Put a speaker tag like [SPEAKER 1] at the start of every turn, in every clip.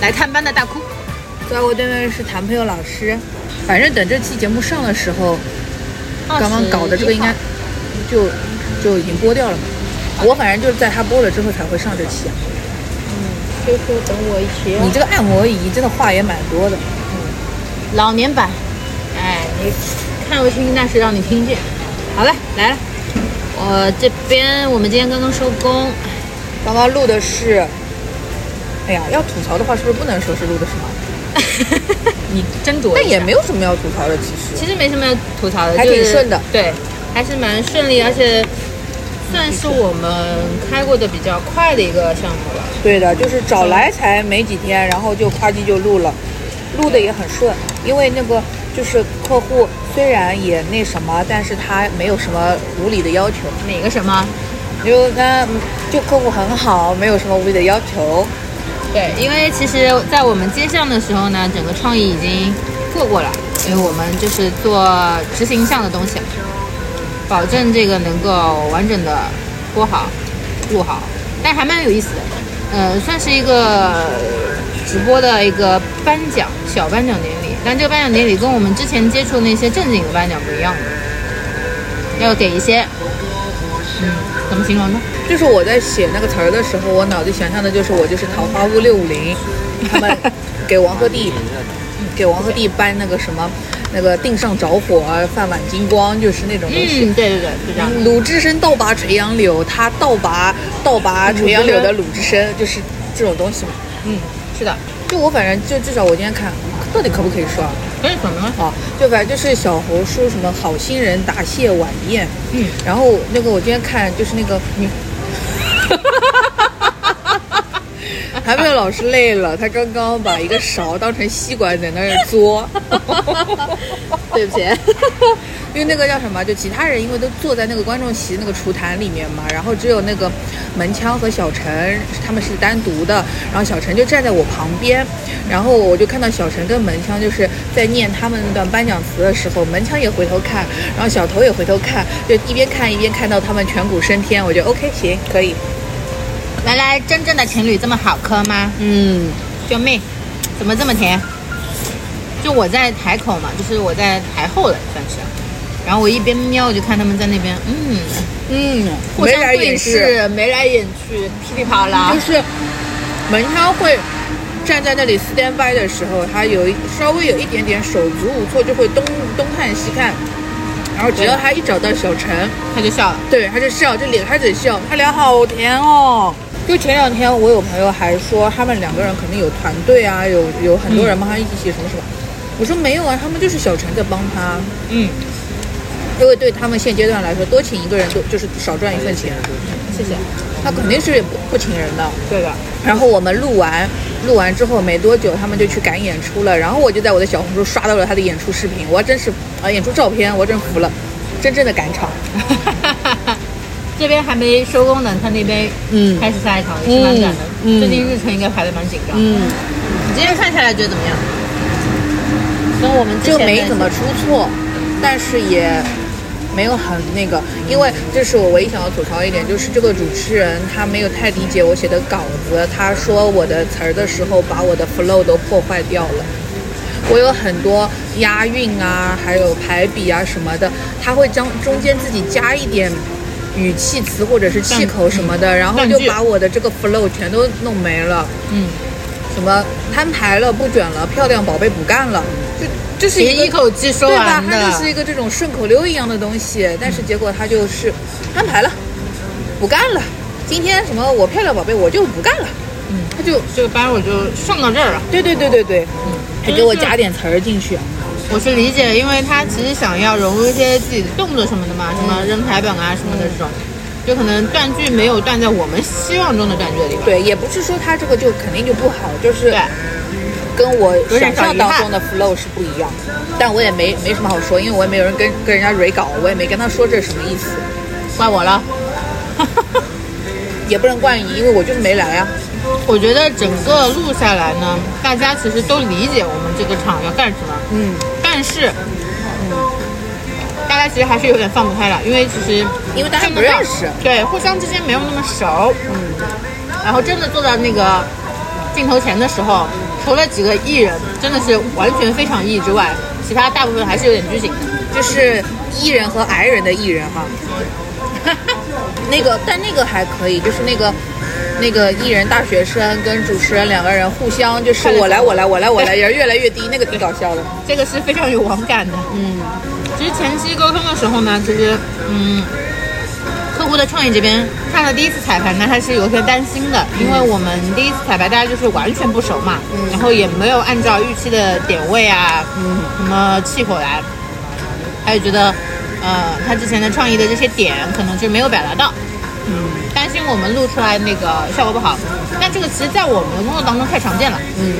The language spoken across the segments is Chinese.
[SPEAKER 1] 来探班的大哭，
[SPEAKER 2] 在我对面是谈朋友老师。反正等这期节目上的时候，刚刚搞的这个应该就就已经播掉了嘛。我反正就是在他播了之后才会上这期啊。
[SPEAKER 1] 嗯就说等我一起。
[SPEAKER 2] 你这个按摩仪真的话也蛮多的。
[SPEAKER 1] 嗯老年版，哎，你看不清，但是让你听见。好了，来了，我这边我们今天刚刚收工，
[SPEAKER 2] 刚刚录的是，哎呀，要吐槽的话是不是不能说是录的什么？
[SPEAKER 1] 你斟酌。
[SPEAKER 2] 但也没有什么要吐槽的，其实。
[SPEAKER 1] 其实没什么要吐槽的，
[SPEAKER 2] 还挺顺的。
[SPEAKER 1] 对，还是蛮顺利，而且算是我们开过的比较快的一个项目了。
[SPEAKER 2] 对的，就是找来才没几天，然后就夸叽就录了。录的也很顺，因为那个就是客户虽然也那什么，但是他没有什么无理的要求。
[SPEAKER 1] 哪个什么？
[SPEAKER 2] 就他就客户很好，没有什么无理的要求。
[SPEAKER 1] 对，因为其实，在我们接项的时候呢，整个创意已经做过了，因为我们就是做执行项的东西，保证这个能够完整的播好、录好，但还蛮有意思的。呃，算是一个。直播的一个颁奖小颁奖典礼，但这个颁奖典礼跟我们之前接触那些正经的颁奖不一样的，要给一些，嗯，怎么形容呢？
[SPEAKER 2] 就是我在写那个词儿的时候，我脑子想象的就是我就是桃花坞六五零，他们给王鹤棣，给王鹤棣颁那个什么，那个定上着火，饭碗金光，就是那种东西。
[SPEAKER 1] 嗯，对对对，就这样。
[SPEAKER 2] 鲁智深倒拔垂杨柳，他倒拔倒拔垂杨柳的鲁智深，就是这种东西嘛。
[SPEAKER 1] 嗯。是的，
[SPEAKER 2] 就我反正就至少我今天看到底可不可以说啊？
[SPEAKER 1] 可以什么？
[SPEAKER 2] 啊，就反正就是小红书什么好心人答谢晚宴，
[SPEAKER 1] 嗯，
[SPEAKER 2] 然后那个我今天看就是那个你，还没有老师累了，他刚刚把一个勺当成吸管在那儿嘬，
[SPEAKER 1] 对不起。
[SPEAKER 2] 因为那个叫什么，就其他人因为都坐在那个观众席那个厨坛里面嘛，然后只有那个门腔和小陈他们是单独的，然后小陈就站在我旁边，然后我就看到小陈跟门腔就是在念他们那段颁奖词的时候，门腔也回头看，然后小头也回头看，就一边看一边看到他们颧骨升天，我觉得 OK 行可以。
[SPEAKER 1] 原来真正的情侣这么好磕吗？
[SPEAKER 2] 嗯，
[SPEAKER 1] 救命，怎么这么甜？就我在台口嘛，就是我在台后了，算是。然后我一边瞄，我就看他们在那边，嗯
[SPEAKER 2] 嗯，
[SPEAKER 1] 互相对视，眉来眼去，噼里啪啦。
[SPEAKER 2] 就是门枪会站在那里 stand by 的时候，他有稍微有一点点手足无措，就会东东看西看。然后只要他一找到小陈，
[SPEAKER 1] 他就笑了。
[SPEAKER 2] 对，他就笑，就咧开嘴笑。他俩好甜哦。就前两天我有朋友还说，他们两个人肯定有团队啊，有有很多人帮他一起写什么什么。我说没有啊，他们就是小陈在帮他。
[SPEAKER 1] 嗯。
[SPEAKER 2] 因为对他们现阶段来说，多请一个人都就是少赚一份钱。
[SPEAKER 1] 谢谢。
[SPEAKER 2] 他肯定是不不请人的。
[SPEAKER 1] 对的。
[SPEAKER 2] 然后我们录完，录完之后没多久，他们就去赶演出了。然后我就在我的小红书刷到了他的演出视频，我真是啊，演出照片，我真服了，真正的赶场。
[SPEAKER 1] 这边还没收工呢，他那边嗯开始下一场也是蛮赶的。嗯。最近日程应该排的蛮紧张。
[SPEAKER 2] 嗯。
[SPEAKER 1] 你今天看下来觉得怎么样？跟我们
[SPEAKER 2] 就没怎么出错，但是也。没有很那个，因为这是我唯一想要吐槽一点，就是这个主持人他没有太理解我写的稿子，他说我的词儿的时候把我的 flow 都破坏掉了。我有很多押韵啊，还有排比啊什么的，他会将中间自己加一点语气词或者是气口什么的，然后就把我的这个 flow 全都弄没了。
[SPEAKER 1] 嗯，
[SPEAKER 2] 什么摊牌了，不卷了，漂亮宝贝不干了，就。这是
[SPEAKER 1] 一口气说完
[SPEAKER 2] 的，它就是一个这种顺口溜一样的东西，但是结果他就是摊牌了，不干了。今天什么我漂亮宝贝我就不干了，
[SPEAKER 1] 嗯，
[SPEAKER 2] 他就
[SPEAKER 1] 这个班我就上到这儿了。
[SPEAKER 2] 对对对对对，嗯，还给我加点词儿进去。
[SPEAKER 1] 我是理解，因为他其实想要融入一些自己的动作什么的嘛，什么扔台本啊什么的这种，就可能断句没有断在我们希望中的断句的地方。
[SPEAKER 2] 对，也不是说他这个就肯定就不好，就是。跟我想象当中的 flow 是不一样，但我也没没什么好说，因为我也没有人跟跟人家 re 稿，我也没跟他说这是什么意思，
[SPEAKER 1] 怪我了，
[SPEAKER 2] 也不能怪你，因为我就是没来啊。
[SPEAKER 1] 我觉得整个录下来呢，大家其实都理解我们这个场要干什么，
[SPEAKER 2] 嗯，
[SPEAKER 1] 但是，嗯，大家其实还是有点放不开了，因为其实
[SPEAKER 2] 因为大家不认识，
[SPEAKER 1] 对，互相之间没有那么熟，
[SPEAKER 2] 嗯，
[SPEAKER 1] 然后真的坐到那个。镜头前的时候，除了几个艺人真的是完全非常 E 之外，其他大部分还是有点拘谨的。
[SPEAKER 2] 就是艺人和矮人的艺人哈。那个，但那个还可以，就是那个那个艺人大学生跟主持人两个人互相就是我来我来我来我来，人越来越低，那个挺搞笑的。
[SPEAKER 1] 这个是非常有网感的。
[SPEAKER 2] 嗯，
[SPEAKER 1] 其实前期沟通的时候呢，其实嗯，客户的创意这边看了第一次彩排呢，他是有些担心的，因为我们第一次彩排大家就是完全不熟嘛，然后也没有按照预期的点位啊，嗯，什么气口来，他就觉得，呃，他之前的创意的这些点可能就没有表达到，嗯，担心我们录出来那个效果不好。但这个其实，在我们的工作当中太常见了，
[SPEAKER 2] 嗯，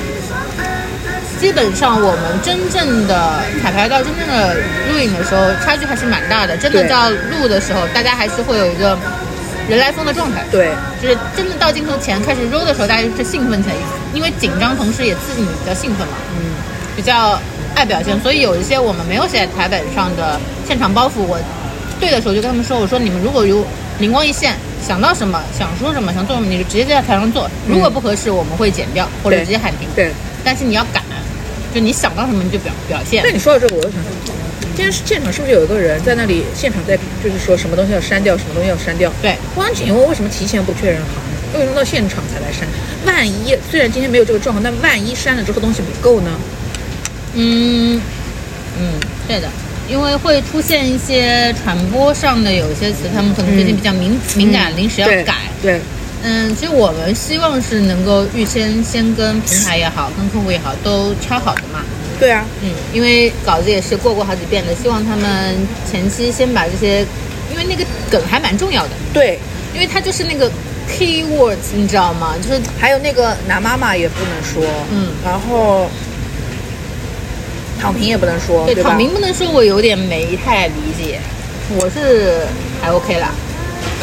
[SPEAKER 1] 基本上我们真正的彩排到真正的录影的时候，差距还是蛮大的。真的到录的时候，大家还是会有一个人来疯的状态。
[SPEAKER 2] 对，
[SPEAKER 1] 就是真的到镜头前开始 roll 的时候，大家就是兴奋起来，因为紧张同时也刺激你比较兴奋嘛，
[SPEAKER 2] 嗯，
[SPEAKER 1] 比较爱表现，所以有一些我们没有写在台本上的现场包袱，我对的时候就跟他们说，我说你们如果有灵光一现，想到什么，想说什么，想做什么，你就直接在台上做，如果不合适，我们会剪掉或者直接喊停。
[SPEAKER 2] 对。
[SPEAKER 1] 但是你要敢，就你想到什么你就表表现
[SPEAKER 2] 那。你说到这个，我就想起，今天现场是不是有一个人在那里现场在就是说什么东西要删掉，什么东西要删掉？
[SPEAKER 1] 对，
[SPEAKER 2] 我想请问为什么提前不确认好呢？为什么到现场才来删？万一虽然今天没有这个状况，但万一删了之后东西不够呢？
[SPEAKER 1] 嗯嗯，对的，因为会出现一些传播上的有一些词，他们可能最近比较敏、敏感，临时要
[SPEAKER 2] 对
[SPEAKER 1] 改。
[SPEAKER 2] 对，
[SPEAKER 1] 嗯，其实我们希望是能够预先先跟平台也好，跟客户也好都敲好的嘛。
[SPEAKER 2] 对啊，
[SPEAKER 1] 嗯，因为稿子也是过过好几遍的，希望他们前期先把这些，因为那个梗还蛮重要的，
[SPEAKER 2] 对，
[SPEAKER 1] 因为它就是那个 key words，你知道吗？就是
[SPEAKER 2] 还有那个拿妈妈也不能说，
[SPEAKER 1] 嗯
[SPEAKER 2] 然后躺平也不能说，对吧？
[SPEAKER 1] 躺平不能说我有点没太理解，我是还 OK 啦，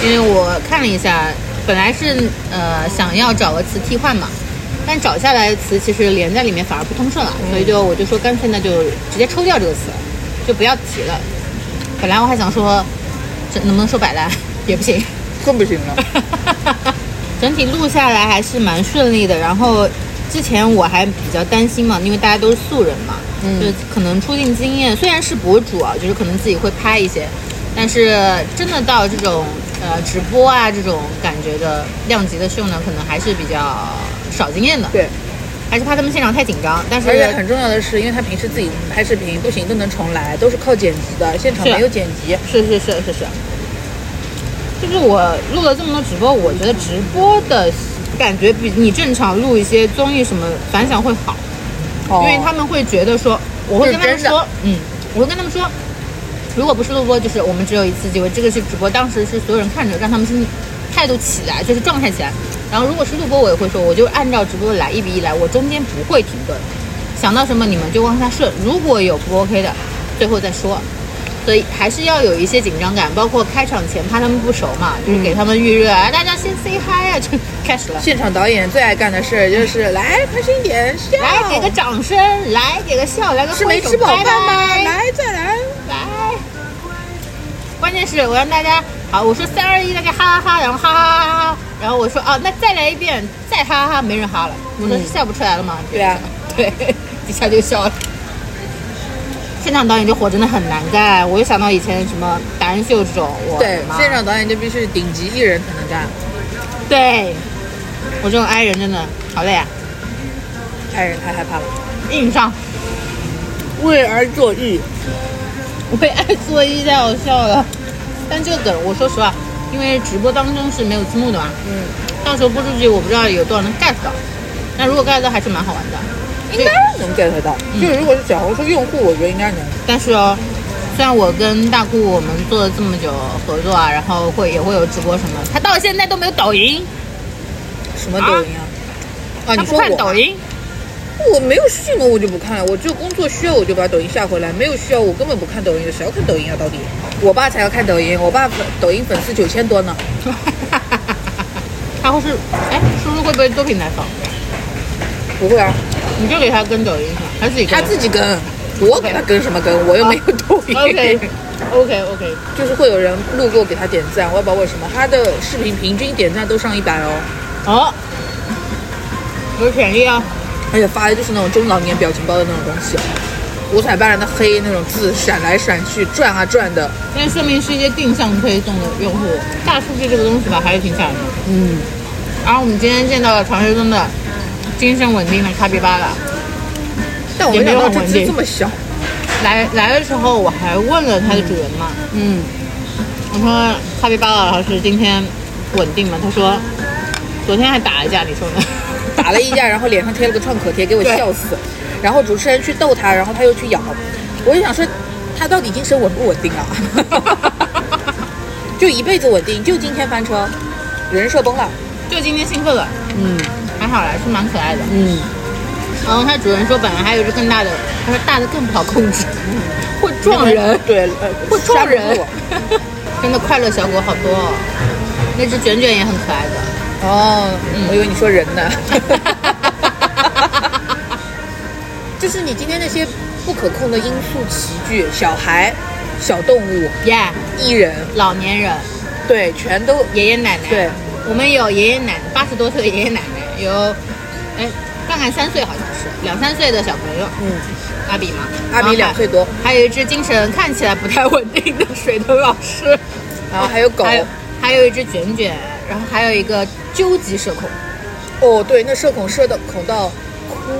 [SPEAKER 1] 因为我看了一下，本来是呃想要找个词替换嘛，但找下来的词其实连在里面反而不通顺了，所以就我就说干脆那就直接抽掉这个词，就不要提了。本来我还想说，这能不能说摆烂也不行。
[SPEAKER 2] 更不行了。
[SPEAKER 1] 整体录下来还是蛮顺利的。然后之前我还比较担心嘛，因为大家都是素人嘛，
[SPEAKER 2] 嗯
[SPEAKER 1] 就可能出镜经验虽然是博主啊，就是可能自己会拍一些，但是真的到这种呃直播啊这种感觉的量级的秀呢，可能还是比较少经验的。
[SPEAKER 2] 对，
[SPEAKER 1] 还是怕他们现场太紧张。但是
[SPEAKER 2] 而且很重要的是，因为他平时自己拍视频不行都能重来，都是靠剪辑的，现场没有剪辑。
[SPEAKER 1] 是是是是是，就是我录了这么多直播，我觉得直播的感觉比你正常录一些综艺什么反响会好。因为他们会觉得说，我会跟他们说，嗯，我会跟他们说，如果不是录播，就是我们只有一次机会，这个是直播，当时是所有人看着，让他们心态度起来，就是状态起来。然后如果是录播，我也会说，我就按照直播来，一比一来，我中间不会停顿，想到什么你们就往下顺，如果有不 OK 的，最后再说。所以还是要有一些紧张感，包括开场前怕他们不熟嘛，就是给他们预热啊，大家先 say hi 啊，就开始了。
[SPEAKER 2] 现场导演最爱干的事儿就是来开心一点，笑，
[SPEAKER 1] 来给个掌声，来给个笑，来个
[SPEAKER 2] 是没吃饱饭吗？来再，来。
[SPEAKER 1] 关键是我让大家好，我说三二一，大家哈哈哈，然后哈哈哈哈哈，然后我说啊，那再来一遍，再哈哈哈，没人哈了。我说
[SPEAKER 2] 嗯
[SPEAKER 1] 笑不出来了吗？
[SPEAKER 2] 对啊，
[SPEAKER 1] 对，一下就笑了。现场导演这活真的很难干，我又想到以前什么达人秀这种，我
[SPEAKER 2] 现场导演就必须是顶级艺人才能干，
[SPEAKER 1] 对，我这种 i 人真的好累啊，
[SPEAKER 2] 爱人太害怕了，
[SPEAKER 1] 硬上。
[SPEAKER 2] 为而作义，
[SPEAKER 1] 为爱作揖太好笑了。但这个梗，我说实话，因为直播当中是没有字幕的嘛，
[SPEAKER 2] 嗯，
[SPEAKER 1] 到时候播出去我不知道有多少能 get 到。那如果 get 到还是蛮好玩的。
[SPEAKER 2] 应该能 get 到。就是如果是小红书用户，我觉得应该能。
[SPEAKER 1] 但是哦，虽然我跟大顾我们做了这么久合作啊，然后会也会有直播什么，他到现在都没有抖音，
[SPEAKER 2] 什么抖音啊？啊，你说我
[SPEAKER 1] 抖音。
[SPEAKER 2] 我没有需求我就不看了，我只有工作需要我就把抖音下回来，没有需要我根本不看抖音的，谁要看抖音啊？到底？我爸才要看抖音，我爸粉抖音粉丝九千多呢。
[SPEAKER 1] 他会是，哎，叔叔会不会多平台放？
[SPEAKER 2] 不会啊，
[SPEAKER 1] 你就给他跟抖音，他自己跟。
[SPEAKER 2] 他自己跟，我给他跟什么跟？我又没有抖音。
[SPEAKER 1] OK OK OK，
[SPEAKER 2] 就是会有人路过给他点赞，我也不知道为什么，他的视频平均点赞都上一百哦。
[SPEAKER 1] 哦，有潜力啊！
[SPEAKER 2] 而且发的就是那种中老年表情包的那种东西，五彩斑斓的黑那种字闪来闪去，转啊转的。
[SPEAKER 1] 那说明是一些定向推送的用户，大数据这个东西吧，还是挺吓人的。
[SPEAKER 2] 嗯，
[SPEAKER 1] 然后我们今天见到了传说中的精神稳定的卡皮巴拉，
[SPEAKER 2] 但我没想到这只这么小。
[SPEAKER 1] 来来的时候我还问了它的主人嘛，
[SPEAKER 2] 嗯，
[SPEAKER 1] 我说卡皮巴拉老师今天稳定吗？他说昨天还打了一架，你说呢？
[SPEAKER 2] 打了一架，然后脸上贴了个创可贴，给我笑死。然后主持人去逗他，然后他又去咬。我就想说，他到底精神稳不稳定啊？就一辈子稳定，就今天翻车，人设崩了，
[SPEAKER 1] 就今天兴奋了。
[SPEAKER 2] 嗯，
[SPEAKER 1] 还好啦，是蛮可爱的。
[SPEAKER 2] 嗯。
[SPEAKER 1] 然后他主人说，本来还有一只更大的，他说大的更不好控制，会撞人。
[SPEAKER 2] 对，
[SPEAKER 1] 会撞人。真的快乐小狗好多哦，那只卷卷也很可爱的。
[SPEAKER 2] 哦，我以为你说人呢。就是你今天那些不可控的因素齐聚，小孩、小动物、
[SPEAKER 1] 耶、
[SPEAKER 2] 艺人、
[SPEAKER 1] 老年人，
[SPEAKER 2] 对，全都
[SPEAKER 1] 爷爷奶奶。
[SPEAKER 2] 对，
[SPEAKER 1] 我们有爷爷奶奶，八十多岁的爷爷奶奶，有，哎，看看三岁好像是两三岁的小朋友。
[SPEAKER 2] 嗯，
[SPEAKER 1] 阿比嘛，
[SPEAKER 2] 阿比两岁多，
[SPEAKER 1] 还有一只精神看起来不太稳定的水豚老师，
[SPEAKER 2] 然后还有狗，
[SPEAKER 1] 还有一只卷卷，然后还有一个。究极社恐，
[SPEAKER 2] 哦，对，那社恐社的恐到哭，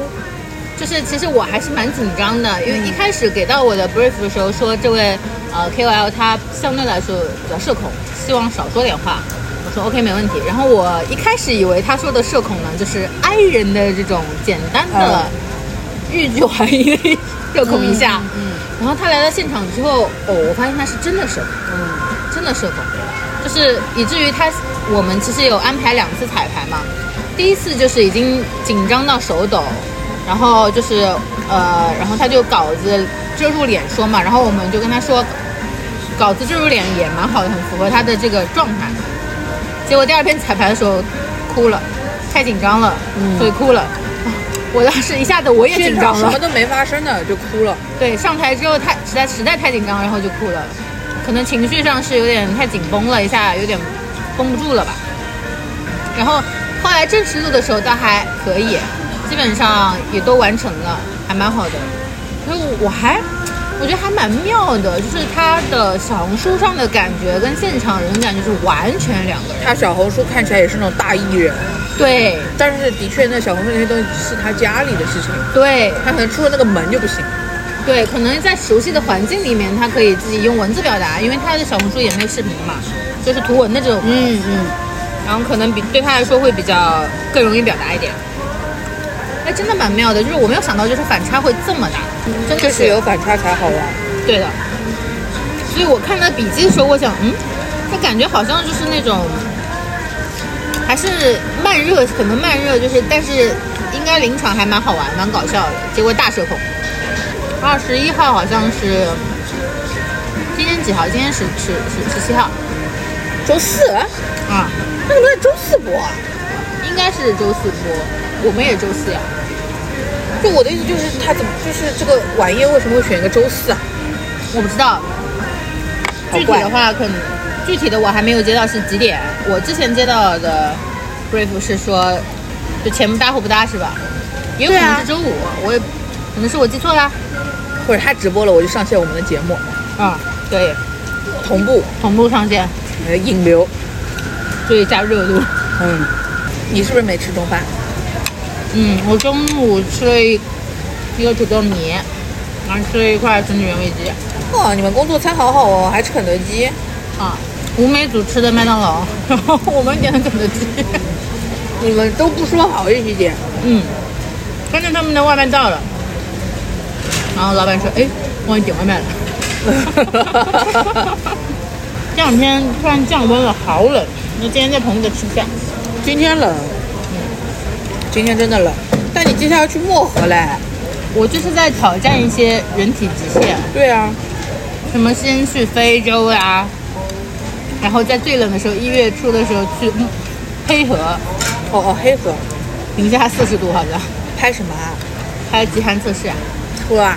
[SPEAKER 1] 就是其实我还是蛮紧张的，因为一开始给到我的 brief 的时候说这位呃 KOL 他相对来说比较社恐，希望少说点话。我说 OK 没问题。然后我一开始以为他说的社恐呢，就是 I 人的这种简单的欲拒还迎的社恐一下。嗯。然后他来到现场之后，哦，我发现他是真的社恐，嗯，真的社恐，就是以至于他。我们其实有安排两次彩排嘛，第一次就是已经紧张到手抖，然后就是呃，然后他就稿子遮住脸说嘛，然后我们就跟他说，稿子遮住脸也蛮好的，很符合他的这个状态。结果第二天彩排的时候哭了，太紧张了，所以哭了。我当时一下子我也紧张了，
[SPEAKER 2] 什么都没发生的就哭了。
[SPEAKER 1] 对，上台之后太实在实在太紧张，然后就哭了，可能情绪上是有点太紧绷了一下，有点。绷不住了吧？然后后来正式录的时候倒还可以，基本上也都完成了，还蛮好的。所以我还我觉得还蛮妙的，就是他的小红书上的感觉跟现场人感觉是完全两个人。
[SPEAKER 2] 他小红书看起来也是那种大艺人，
[SPEAKER 1] 对。
[SPEAKER 2] 但是的确，那小红书那些东西是他家里的事情，
[SPEAKER 1] 对
[SPEAKER 2] 他可能出了那个门就不行。
[SPEAKER 1] 对，可能在熟悉的环境里面，他可以自己用文字表达，因为他的小红书也没有视频嘛。就是图文的这种，
[SPEAKER 2] 嗯嗯，
[SPEAKER 1] 然后可能比对他来说会比较更容易表达一点。哎，真的蛮妙的，就是我没有想到，就是反差会这么大，真的
[SPEAKER 2] 是有反差才好玩。
[SPEAKER 1] 对的，所以我看他笔记的时候，我想，嗯，他感觉好像就是那种，还是慢热，可能慢热，就是但是应该临场还蛮好玩，蛮搞笑的。结果大社恐。二十一号好像是，今天几号？今天十十十十七号。
[SPEAKER 2] 周四啊，那个在周四播啊，
[SPEAKER 1] 应该是周四播，我们也周四呀。
[SPEAKER 2] 就我的意思就是，他怎么就是这个晚宴为什么会选一个周四啊？
[SPEAKER 1] 我不知道，具体的话可能具体的我还没有接到是几点。我之前接到的 brief 是说，就前不搭后不搭是吧？也有可能是周五，我也可能是我记错了，
[SPEAKER 2] 或者他直播了我就上线我们的节目
[SPEAKER 1] 啊，对，
[SPEAKER 2] 同步
[SPEAKER 1] 同步上线。
[SPEAKER 2] 呃，引流，
[SPEAKER 1] 所以加热度。
[SPEAKER 2] 嗯，你是不是没吃中饭？
[SPEAKER 1] 嗯，我中午吃了一一个土豆泥，然后吃了一块蒸的原味鸡。
[SPEAKER 2] 哇，你们工作餐好好哦，还吃肯德基。
[SPEAKER 1] 啊，吴美组吃的麦当劳，然 后我们点的肯德基。
[SPEAKER 2] 你们都不说好一起点。
[SPEAKER 1] 嗯，关键他们的外卖到了，然后老板说：“哎，忘记点外卖了。”这两天突然降温了，好冷。那今天在棚子吃不下。
[SPEAKER 2] 今天冷，嗯，今天真的冷。但你接下来要去漠河嘞，
[SPEAKER 1] 我就是在挑战一些人体极限。
[SPEAKER 2] 对啊，
[SPEAKER 1] 什么先去非洲呀，然后在最冷的时候，一月初的时候去黑河。
[SPEAKER 2] 哦哦，黑河，
[SPEAKER 1] 零下四十度好像。
[SPEAKER 2] 拍什么啊？
[SPEAKER 1] 拍极寒测试啊。
[SPEAKER 2] 哇，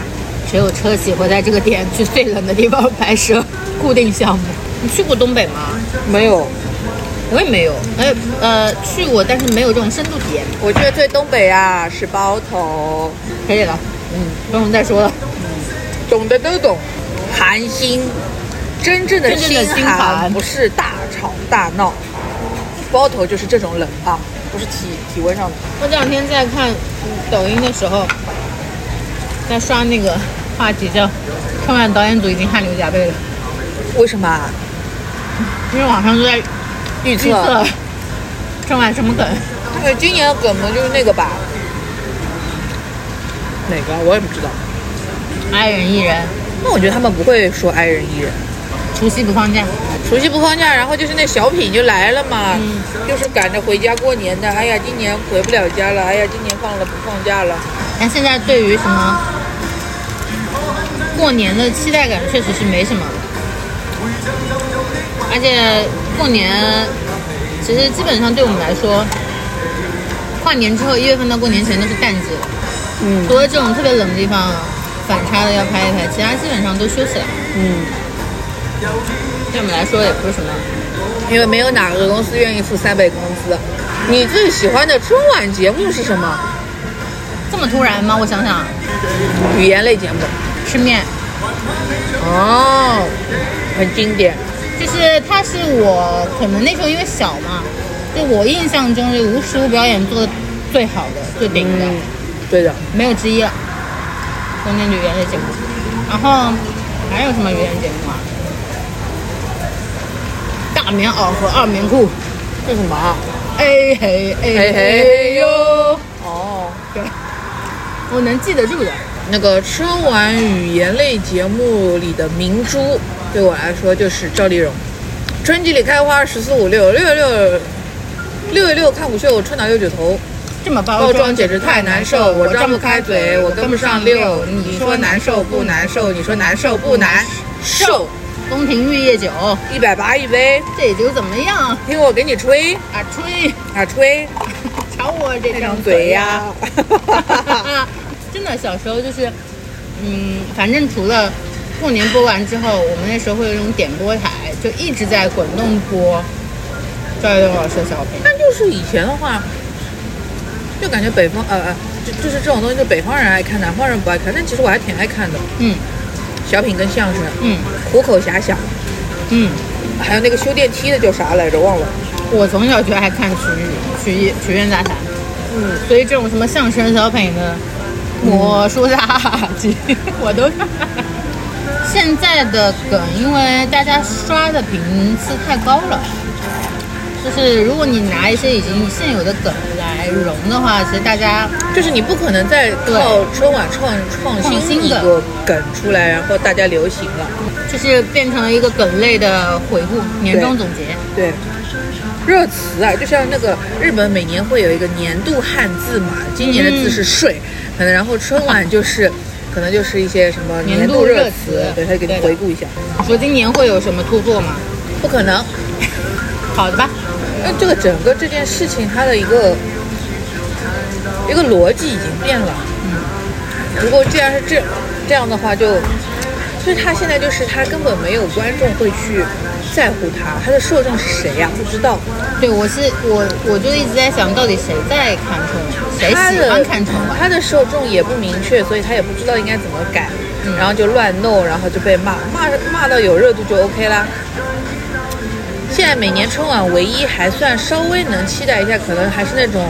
[SPEAKER 1] 只有车企会在这个点去最冷的地方拍摄 固定项目。你去过东北吗？
[SPEAKER 2] 没有，
[SPEAKER 1] 我也没有，哎呃去过，但是没有这种深度体验。
[SPEAKER 2] 我觉得最东北啊是包头，
[SPEAKER 1] 可以了，嗯，不用再说了。
[SPEAKER 2] 懂的都懂。寒心，真正的
[SPEAKER 1] 真正的心
[SPEAKER 2] 寒
[SPEAKER 1] 寒
[SPEAKER 2] 不是大吵大闹，包头就是这种冷啊，不是体体温上的。
[SPEAKER 1] 我这两天在看抖音的时候，在刷那个话题叫“春晚导演组已经汗流浃背了
[SPEAKER 2] 为什么啊？”，
[SPEAKER 1] 因为网上都在
[SPEAKER 2] 预
[SPEAKER 1] 预测春晚什么梗。
[SPEAKER 2] 对今年的梗不就是那个吧？哪个我也不知道。
[SPEAKER 1] 爱人艺人，
[SPEAKER 2] 那我觉得他们不会说爱人艺人。
[SPEAKER 1] 除夕不放假，
[SPEAKER 2] 除夕不放假，然后就是那小品就来了嘛，
[SPEAKER 1] 嗯
[SPEAKER 2] 就是赶着回家过年的。哎呀，今年回不了家了，哎呀，今年放了不放假了。
[SPEAKER 1] 那现在对于什么过年的期待感确实是没什么，而且过年其实基本上对我们来说，跨年之后一月份到过年前都是淡季了，
[SPEAKER 2] 嗯
[SPEAKER 1] 除了这种特别冷的地方反差的要拍一拍，其他基本上都休息了。
[SPEAKER 2] 嗯，
[SPEAKER 1] 对我们来说也不是什么，
[SPEAKER 2] 因为没有哪个公司愿意付三倍工资。你最喜欢的春晚节目是什么？
[SPEAKER 1] 这么突然吗？我想想，
[SPEAKER 2] 语言类节目。
[SPEAKER 1] 吃面，
[SPEAKER 2] 哦，很经典。
[SPEAKER 1] 就是它是我可能那时候因为小嘛，就我印象中是无实物表演做的最好的、最顶的，
[SPEAKER 2] 嗯，对的。
[SPEAKER 1] 没有之一了。中间就语言类节目，然后还有什么语言节目啊？大棉袄和二棉裤，
[SPEAKER 2] 这什么啊？
[SPEAKER 1] 哎嘿哎
[SPEAKER 2] 嘿
[SPEAKER 1] 哟，
[SPEAKER 2] 哦，
[SPEAKER 1] 对，我能记得住的。
[SPEAKER 2] 那个春晚语言类节目里的明珠，对我来说就是赵丽蓉。春季里开花十四五六，六月六，六月六看虎秀，春打六九头。
[SPEAKER 1] 这么包
[SPEAKER 2] 包装简直太难受，我张不开嘴，我跟不上六。你说难受不难受？你说难受不难受？
[SPEAKER 1] 宫廷玉液酒，
[SPEAKER 2] 一百八一杯，
[SPEAKER 1] 这酒怎么样？
[SPEAKER 2] 听我给你吹
[SPEAKER 1] 啊吹，
[SPEAKER 2] 啊吹，
[SPEAKER 1] 瞧我这张
[SPEAKER 2] 张嘴呀！
[SPEAKER 1] 真的，小时候就是，嗯，反正除了过年播完之后，我们那时候会有那种点播台，就一直在滚动播赵丽蓉老师的小品。
[SPEAKER 2] 但就是以前的话，就感觉北方呃呃，就就是这种东西，就北方人爱看，南方人不爱看。但其实我还挺爱看的，
[SPEAKER 1] 嗯
[SPEAKER 2] 小品跟相声，
[SPEAKER 1] 嗯
[SPEAKER 2] 虎口遐想，
[SPEAKER 1] 嗯，
[SPEAKER 2] 还有那个修电梯的叫啥来着，忘了。
[SPEAKER 1] 我从小就爱看曲艺曲艺曲苑杂谈，
[SPEAKER 2] 嗯，
[SPEAKER 1] 所以这种什么相声小品的魔术大集我都看。现在的梗，因为大家刷的频次太高了，就是如果你拿一些已经现有的梗来融的话，其实大家
[SPEAKER 2] 就是你不可能再靠春晚创创
[SPEAKER 1] 创新的
[SPEAKER 2] 新一个梗出来，然后大家流行了。
[SPEAKER 1] 就是变成了一个梗类的回顾、年终总结。
[SPEAKER 2] 对，热词啊，就像那个日本每年会有一个年度汉字嘛，今年的字是睡，可能然后春晚就是。可能就是一些什么
[SPEAKER 1] 年
[SPEAKER 2] 度热
[SPEAKER 1] 词
[SPEAKER 2] 对，他给你回顾一下。
[SPEAKER 1] 说今年会有什么突破吗？
[SPEAKER 2] 不可能，
[SPEAKER 1] 好的吧，
[SPEAKER 2] 那这个整个这件事情它的一个一个逻辑已经变了。
[SPEAKER 1] 嗯，
[SPEAKER 2] 如果既然是这这样的话就，所以他现在就是他根本没有观众会去在乎他，他的受众是谁呀、不知道。
[SPEAKER 1] 对我是我我就一直在想，到底谁在看春晚，谁喜欢看春晚？
[SPEAKER 2] 他的受众也不明确，所以他也不知道应该怎么改，
[SPEAKER 1] 嗯
[SPEAKER 2] 然后就乱弄，然后就被骂，骂骂到有热度就 OK 啦。现在每年春晚唯一还算稍微能期待一下，可能还是那种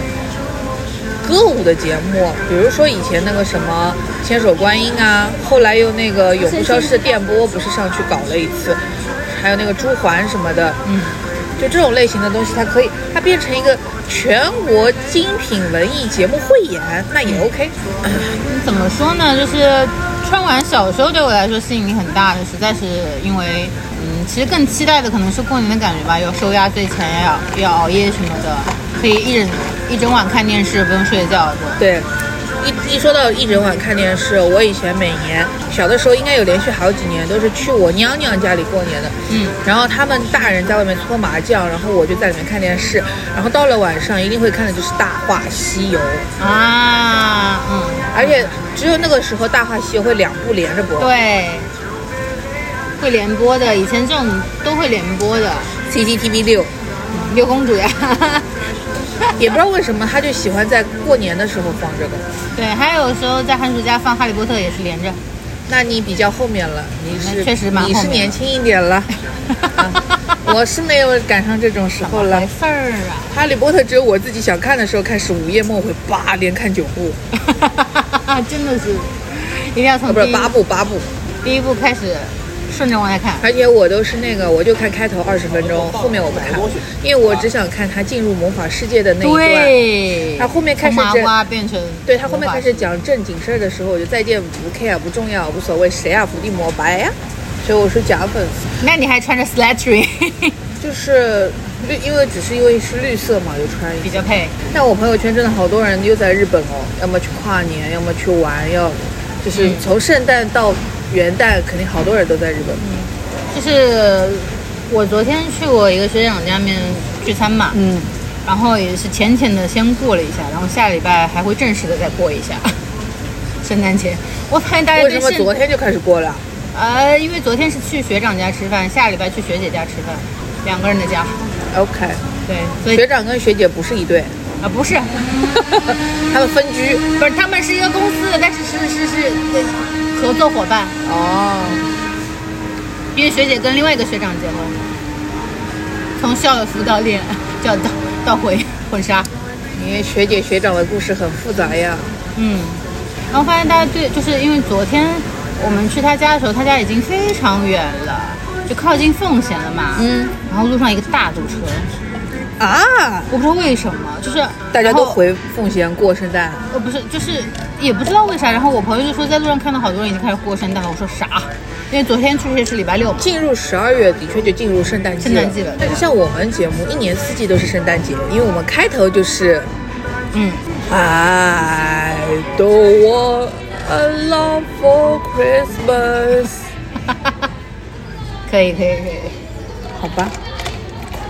[SPEAKER 2] 歌舞的节目，比如说以前那个什么千手观音啊，后来又那个永不消失的电波不是上去搞了一次，还有那个朱环什么的，
[SPEAKER 1] 嗯，
[SPEAKER 2] 就这种类型的东西，它可以它变成一个全国精品文艺节目汇演，那也 OK。
[SPEAKER 1] 怎么说呢？就是春晚小时候对我来说吸引力很大的，实在是因为，嗯，其实更期待的可能是过年的感觉吧，有收压岁钱呀，要要熬夜什么的，可以一整一整晚看电视，不用睡觉，对。
[SPEAKER 2] 对，一一说到一整晚看电视，我以前每年小的时候应该有连续好几年都是去我娘娘家里过年的，
[SPEAKER 1] 嗯，
[SPEAKER 2] 然后他们大人在外面搓麻将，然后我就在里面看电视，然后到了晚上一定会看的就是《大话西游》，
[SPEAKER 1] 啊，嗯，
[SPEAKER 2] 而且只有那个时候《大话西游》会两部连着播，
[SPEAKER 1] 对，会连播的，以前这种都会连播的。
[SPEAKER 2] ，CCTV 六，
[SPEAKER 1] 六公主呀。
[SPEAKER 2] 也不知道为什么他就喜欢在过年的时候放这个。
[SPEAKER 1] 对，还有时候在寒暑假放《哈利波特》也是连着。
[SPEAKER 2] 那你比较后面了，你是
[SPEAKER 1] 确实蛮
[SPEAKER 2] 你是年轻一点了，啊我是没有赶上这种时候了
[SPEAKER 1] 没。事儿啊。
[SPEAKER 2] 哈利波特只有我自己想看的时候开始午夜梦回，叭连看九部，
[SPEAKER 1] 真的是，一定要
[SPEAKER 2] 啊
[SPEAKER 1] 从
[SPEAKER 2] 不是八部八部，
[SPEAKER 1] 第一部开始顺着往下看。
[SPEAKER 2] 而且我都是那个我就看开头二十分钟，后面我不看，因为我只想看他进入魔法世界的那一段。
[SPEAKER 1] 对，
[SPEAKER 2] 他后面开始
[SPEAKER 1] 从麻瓜变成
[SPEAKER 2] 对他后面开始讲正经事儿的时候，我就再见不 care 不重要无所谓，谁啊伏地魔白呀、所以我是假粉丝，
[SPEAKER 1] 那你还穿着 Slytherin，
[SPEAKER 2] 就是绿，因为只是因为是绿色嘛，就穿一
[SPEAKER 1] 比较配。
[SPEAKER 2] 但我朋友圈真的好多人又在日本哦，要么去跨年，要么去玩，要就是
[SPEAKER 1] 嗯。
[SPEAKER 2] 从圣诞到元旦，肯定好多人都在日本。
[SPEAKER 1] 嗯就是我昨天去过一个学长家面聚餐嘛，
[SPEAKER 2] 嗯，
[SPEAKER 1] 然后也是浅浅的先过了一下，然后下礼拜还会正式的再过一下 圣诞节。我发现大家
[SPEAKER 2] 为什么昨天就开始过了？
[SPEAKER 1] 呃，因为昨天是去学长家吃饭，下礼拜去学姐家吃饭，两个人的家。
[SPEAKER 2] OK，
[SPEAKER 1] 对，所以
[SPEAKER 2] 学长跟学姐不是一对，
[SPEAKER 1] 啊不是，
[SPEAKER 2] 他们分居。
[SPEAKER 1] 不是他们是一个公司的，但是是是是呃合作伙伴，
[SPEAKER 2] 哦，
[SPEAKER 1] 因为学姐跟另外一个学长结婚，从校服到恋，叫到到婚婚纱。
[SPEAKER 2] 因为学姐学长的故事很复杂呀。
[SPEAKER 1] 嗯，然后发现大家对，就是因为昨天我们去他家的时候，他家已经非常远了，就靠近奉贤了嘛。
[SPEAKER 2] 嗯，
[SPEAKER 1] 然后路上一个大堵车，
[SPEAKER 2] 啊，
[SPEAKER 1] 我不知道为什么，就是
[SPEAKER 2] 大家都回奉贤过圣诞。
[SPEAKER 1] 呃，不是，就是也不知道为啥。然后我朋友就说在路上看到好多人已经开始过圣诞了。我说啥？因为昨天出去是礼拜六嘛。
[SPEAKER 2] 进入十二月，的确就进入圣诞季
[SPEAKER 1] 圣诞季了
[SPEAKER 2] 但是像我们节目，一年四季都是圣诞节，因为我们开头就是
[SPEAKER 1] 嗯
[SPEAKER 2] ，I don't want a love for Christmas。
[SPEAKER 1] 可以可以可以，
[SPEAKER 2] 好吧，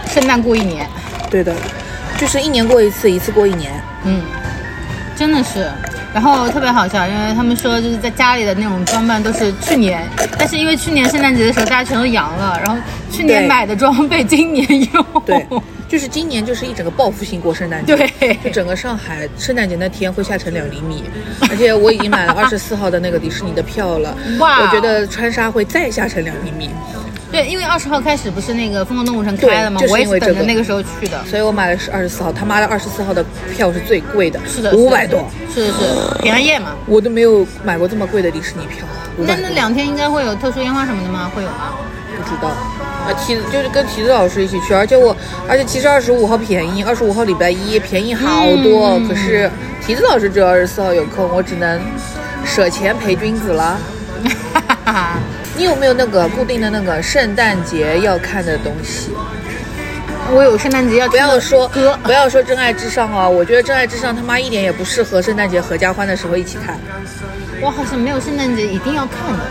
[SPEAKER 1] 圣诞过一年，
[SPEAKER 2] 对的，就是一年过一次，一次过一年。
[SPEAKER 1] 嗯，真的是。然后特别好笑，因为他们说就是在家里的那种装扮都是去年，但是因为去年圣诞节的时候大家全都阳了，然后去年买的装备 今年用。
[SPEAKER 2] 对，就是今年就是一整个报复性过圣诞节。
[SPEAKER 1] 对
[SPEAKER 2] 就整个上海圣诞节那天会下成两厘米，而且我已经买了二十四号的那个迪士尼的票了。
[SPEAKER 1] 哇
[SPEAKER 2] 我觉得川沙会再下成两厘米，
[SPEAKER 1] 对，因为二十号开始不是那个疯狂动物城开了吗？
[SPEAKER 2] 就是
[SPEAKER 1] 我也是
[SPEAKER 2] 因为这个
[SPEAKER 1] 等着那个时候去的。
[SPEAKER 2] 所以我买的是二十四号。他妈的，二十四号的票是最贵的，
[SPEAKER 1] 是的，
[SPEAKER 2] 五百多，
[SPEAKER 1] 是的是的平安夜嘛。
[SPEAKER 2] 我都没有买过这么贵的迪士尼票。
[SPEAKER 1] 那那两天应该会有特殊烟花什么的吗？会有吗？
[SPEAKER 2] 不知道。啊，提就是跟提子老师一起去，而且我，而且其实二十五号便宜，二十五号礼拜一便宜好多。
[SPEAKER 1] 嗯
[SPEAKER 2] 可是提子老师只有二十四号有空，我只能舍钱陪君子了。
[SPEAKER 1] 哈哈哈。
[SPEAKER 2] 你有没有那个固定的那个圣诞节要看的东西？
[SPEAKER 1] 我有圣诞节要
[SPEAKER 2] 不要说
[SPEAKER 1] 歌，
[SPEAKER 2] 不要说真爱至上哦，我觉得真爱至上他妈一点也不适合圣诞节合家欢的时候一起看。
[SPEAKER 1] 我好像没有圣诞节一定要看的，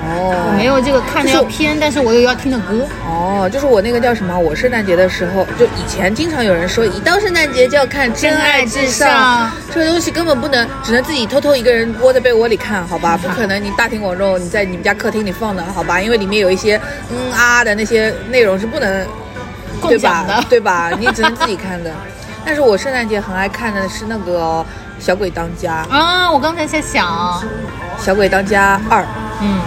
[SPEAKER 2] 哦
[SPEAKER 1] 我没有这个看的要偏，但是我有要听的歌。
[SPEAKER 2] 哦，就是我那个叫什么？我圣诞节的时候，就以前经常有人说，一到圣诞节就要看《真爱至上》这个东西根本不能，只能自己偷偷一个人窝在被窝里看，好吧？不可能你大庭广众，你在你们家客厅里放的，好吧？因为里面有一些嗯啊的那些内容是不能，
[SPEAKER 1] 共
[SPEAKER 2] 对
[SPEAKER 1] 享的
[SPEAKER 2] 吧？对吧？你只能自己看的。但是我圣诞节很爱看的是那个《小鬼当家》，
[SPEAKER 1] 啊，我刚才在想，《
[SPEAKER 2] 小鬼当家二》。
[SPEAKER 1] 嗯，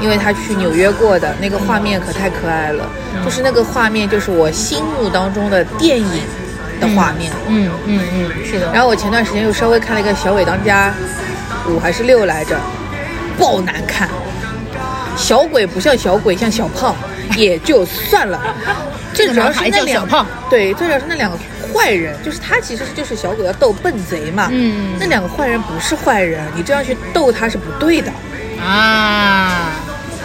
[SPEAKER 2] 因为他去纽约过的那个画面可太可爱了，就是那个画面就是我心目当中的电影的画面。
[SPEAKER 1] 嗯嗯嗯，是的。
[SPEAKER 2] 然后我前段时间又稍微看了一个《小鬼当家》五还是六来着，爆难看。小鬼不像小鬼，像小胖也就算了，最主要是那两
[SPEAKER 1] 小胖
[SPEAKER 2] 对，最主要是那两个坏人，就是他其实就是小鬼要斗笨贼嘛。
[SPEAKER 1] 嗯
[SPEAKER 2] 那两个坏人不是坏人，你这样去斗他是不对的。
[SPEAKER 1] 啊，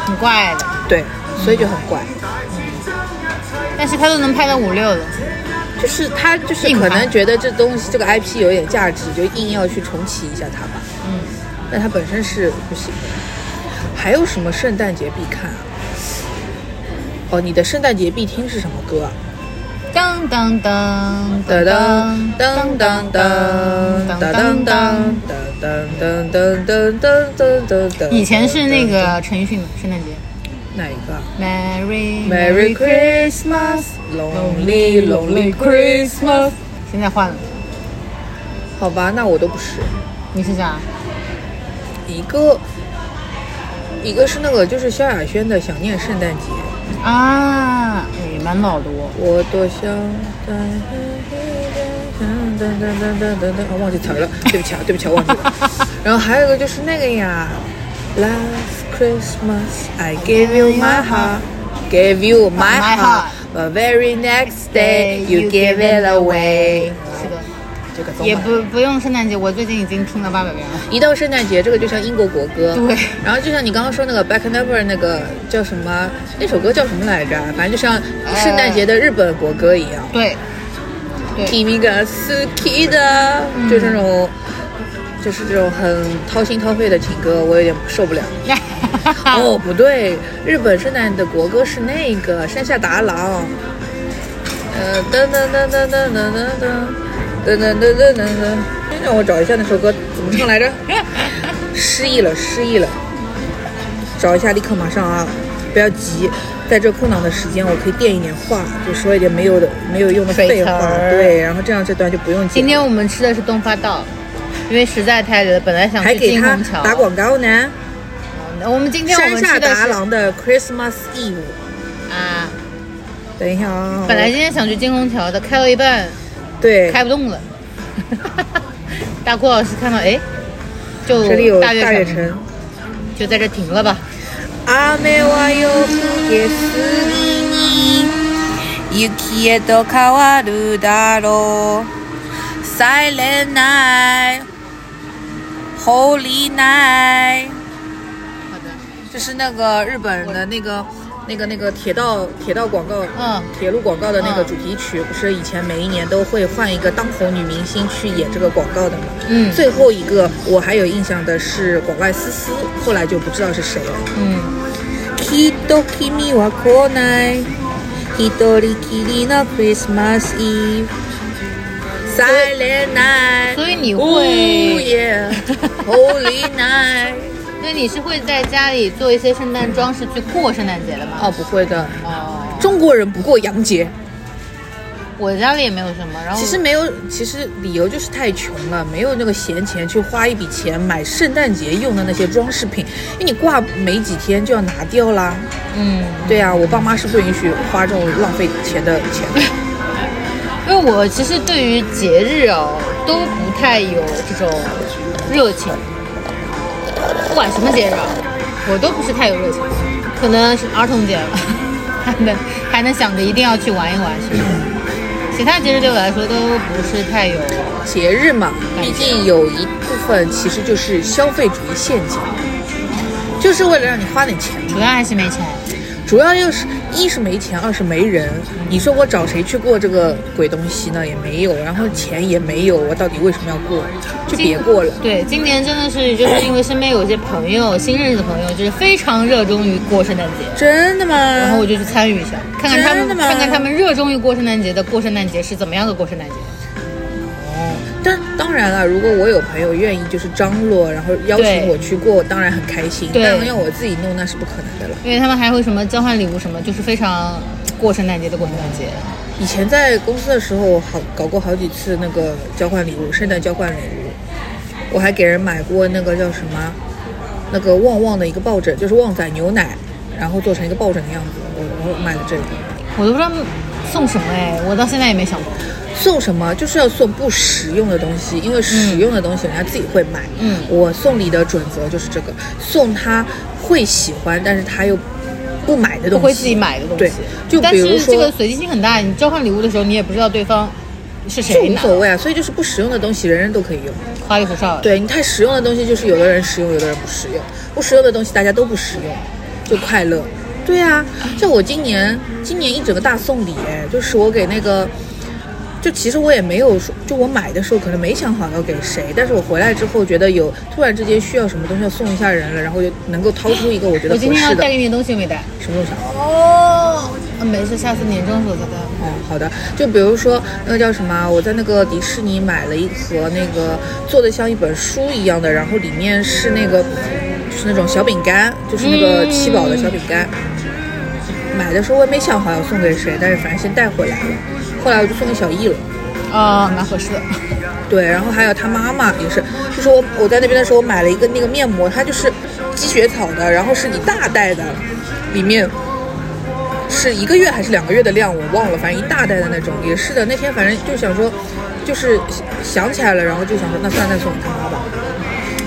[SPEAKER 1] 很怪的，
[SPEAKER 2] 对，所以就很怪。
[SPEAKER 1] 但是他都能拍到五六了。
[SPEAKER 2] 就是他就是可能觉得这东西这个 IP 有点价值，就硬要去重启一下它吧。
[SPEAKER 1] 嗯，
[SPEAKER 2] 但它本身是不行的。还有什么圣诞节必看啊？哦，你的圣诞节必听是什么歌啊？
[SPEAKER 1] 当当当
[SPEAKER 2] 噔
[SPEAKER 1] 当
[SPEAKER 2] 噔噔噔噔噔噔噔噔噔噔噔噔噔噔噔。
[SPEAKER 1] 以前是那个陈奕迅的圣诞节
[SPEAKER 2] 哪一个啊，Merry？Merry Christmas, lonely lonely Christmas。
[SPEAKER 1] 现在换了，
[SPEAKER 2] 好吧，那我都不是。
[SPEAKER 1] 你是啥？
[SPEAKER 2] 一个，一个是那个就是萧亚轩的《想念圣诞节》，
[SPEAKER 1] 啊，哎，蛮老的哦。
[SPEAKER 2] 我多想在噔噔噔噔噔噔，啊，忘记词了，对不起啊，对不起啊，忘记了。然后还有一个就是那个呀，Last Christmas I gave you my heart, gave you my heart. but very next day you gave it away。
[SPEAKER 1] 也不不用圣诞节，我最近已经听了八百遍了。
[SPEAKER 2] 一到圣诞节，这个就像英国国歌。
[SPEAKER 1] 对
[SPEAKER 2] 然后就像你刚刚说那个《Back Never》那个叫什么？那首歌叫什么来着？反正就像圣诞节的日本国歌一样。
[SPEAKER 1] 对，对
[SPEAKER 2] ，Kimi ga suki 的，就是那种，就是这种很掏心掏肺的情歌，我有点受不了。哦，不对，日本圣诞的国歌是那个山下达郎。呃，噔噔噔噔噔噔噔噔噔噔噔噔噔噔，让我找一下那首歌怎么唱来着？失忆了，失忆了。找一下，立刻马上啊！不要急，在这空档的时间，我可以垫一点话，就说一点没有的、没有用的废话。对，然后这样这段就不用剪。
[SPEAKER 1] 今天我们吃的是东发道，因为实在太热了，本来想去
[SPEAKER 2] 还给他
[SPEAKER 1] 金虹桥。
[SPEAKER 2] 打广告呢。
[SPEAKER 1] 我们今天我
[SPEAKER 2] 山下达
[SPEAKER 1] 们吃的是
[SPEAKER 2] 郎的 Christmas Eve。
[SPEAKER 1] 啊，
[SPEAKER 2] 等一下啊，
[SPEAKER 1] 本来今天想去金虹桥的，开到一半
[SPEAKER 2] 对，
[SPEAKER 1] 开不动了。大郭老师看到哎，就
[SPEAKER 2] 这里有
[SPEAKER 1] 大悦
[SPEAKER 2] 大悦城。
[SPEAKER 1] 就在这停了吧。
[SPEAKER 2] 雨は夜更けすぎに雪へと変わるだろう Silent night Holy night
[SPEAKER 1] 好的，
[SPEAKER 2] 这是那个日本的那个 那个那个铁道铁道广告，
[SPEAKER 1] 嗯
[SPEAKER 2] 铁路广告的那个
[SPEAKER 1] 嗯
[SPEAKER 2] 主题曲，不是以前每一年都会换一个当红女明星去演这个广告的吗？
[SPEAKER 1] 嗯
[SPEAKER 2] 最后一个我还有印象的是广外丝丝，后来就不知道是谁了。
[SPEAKER 1] 嗯，
[SPEAKER 2] きっと君は来ない一人きりの Christmas Eve Silent night
[SPEAKER 1] 所以你
[SPEAKER 2] Oh
[SPEAKER 1] 会，
[SPEAKER 2] yeah Holy night
[SPEAKER 1] 所以你是会在家里做一些圣诞装饰去过圣诞节的吗？
[SPEAKER 2] 哦，不会的，
[SPEAKER 1] 哦，
[SPEAKER 2] 中国人不过洋节。
[SPEAKER 1] 我家里也没有什么，然后
[SPEAKER 2] 其实没有，其实理由就是太穷了，没有那个闲钱去花一笔钱买圣诞节用的那些装饰品，因为你挂没几天就要拿掉啦。
[SPEAKER 1] 嗯，
[SPEAKER 2] 对呀、我爸妈是不允许花这种浪费钱的钱的。
[SPEAKER 1] 因为我其实对于节日哦都不太有这种热情，不管什么节日啊，我都不是太有热情，可能是儿童节了，还能还能想着一定要去玩一玩是吧。其他节日对我来说都不是太有，
[SPEAKER 2] 节日嘛，毕竟有一部分其实就是消费主义陷阱，就是为了让你花点钱。
[SPEAKER 1] 主要还是没钱。
[SPEAKER 2] 主要就是一是没钱，二是没人。你说我找谁去过这个鬼东西呢？也没有，然后钱也没有，我到底为什么要过？就别过了。
[SPEAKER 1] 对，今年真的是就是因为身边有一些朋友，新认识的朋友，就是非常热衷于过圣诞节。
[SPEAKER 2] 真的吗？
[SPEAKER 1] 然后我就去参与一下，看看他们看看他们热衷于过圣诞节的过圣诞节是怎么样的过圣诞节。
[SPEAKER 2] 但当然了，如果我有朋友愿意就是张罗，然后邀请我去过，当然很开心。
[SPEAKER 1] 对
[SPEAKER 2] 但要我自己弄，那是不可能的了。
[SPEAKER 1] 因为他们还会什么交换礼物什么，就是非常过圣诞节的过圣诞节。
[SPEAKER 2] 以前在公司的时候，我好搞过好几次那个交换礼物，圣诞交换礼物。我还给人买过那个叫什么，那个旺旺的一个抱枕，就是旺仔牛奶，然后做成一个抱枕的样子。我我买了这个。
[SPEAKER 1] 我都不知道送什么哎，我到现在也没想过。
[SPEAKER 2] 送什么就是要送不实用的东西，因为实用的东西人家自己会买。
[SPEAKER 1] 嗯
[SPEAKER 2] 我送礼的准则就是这个，送他会喜欢，但是他又不买的东西，
[SPEAKER 1] 不会自己买的东西，
[SPEAKER 2] 对，就
[SPEAKER 1] 但
[SPEAKER 2] 比如说
[SPEAKER 1] 是这个随机性很大，你交换礼物的时候，你也不知道对方是谁就，
[SPEAKER 2] 无所谓啊，所以就是不实用的东西人人都可以用。
[SPEAKER 1] 花里胡哨的。
[SPEAKER 2] 对你太实用的东西，就是有的人实用，有的人不实用。不实用的东西大家都不实用，就快乐。对啊，像我今年今年一整个大送礼，哎，就是我给那个，就其实我也没有说，就我买的时候可能没想好要给谁，但是我回来之后觉得有突然之间需要什么东西要送一下人了，然后就能够掏出一个我觉得
[SPEAKER 1] 我今天要
[SPEAKER 2] 合适的
[SPEAKER 1] 带给你的东西没带？
[SPEAKER 2] 什么东西啊？
[SPEAKER 1] 哦，没事，下次年终的时候再带。
[SPEAKER 2] 哦，好的。就比如说那个叫什么啊，我在那个迪士尼买了一盒那个做的像一本书一样的，然后里面是那个就是那种小饼干，就是那个七宝的小饼干。买的时候我也没想好要送给谁，但是反正先带回来了。后来我就送给小易了。
[SPEAKER 1] 啊，蛮合适的。
[SPEAKER 2] 对，然后还有他妈妈也是，就是我我在那边的时候买了一个那个面膜，它就是积雪草的，然后是一大袋的，里面是一个月还是两个月的量，我忘了，反正一大袋的那种，也是的。那天反正就想说，就是想起来了，然后就想说，那算了，再送给他妈吧。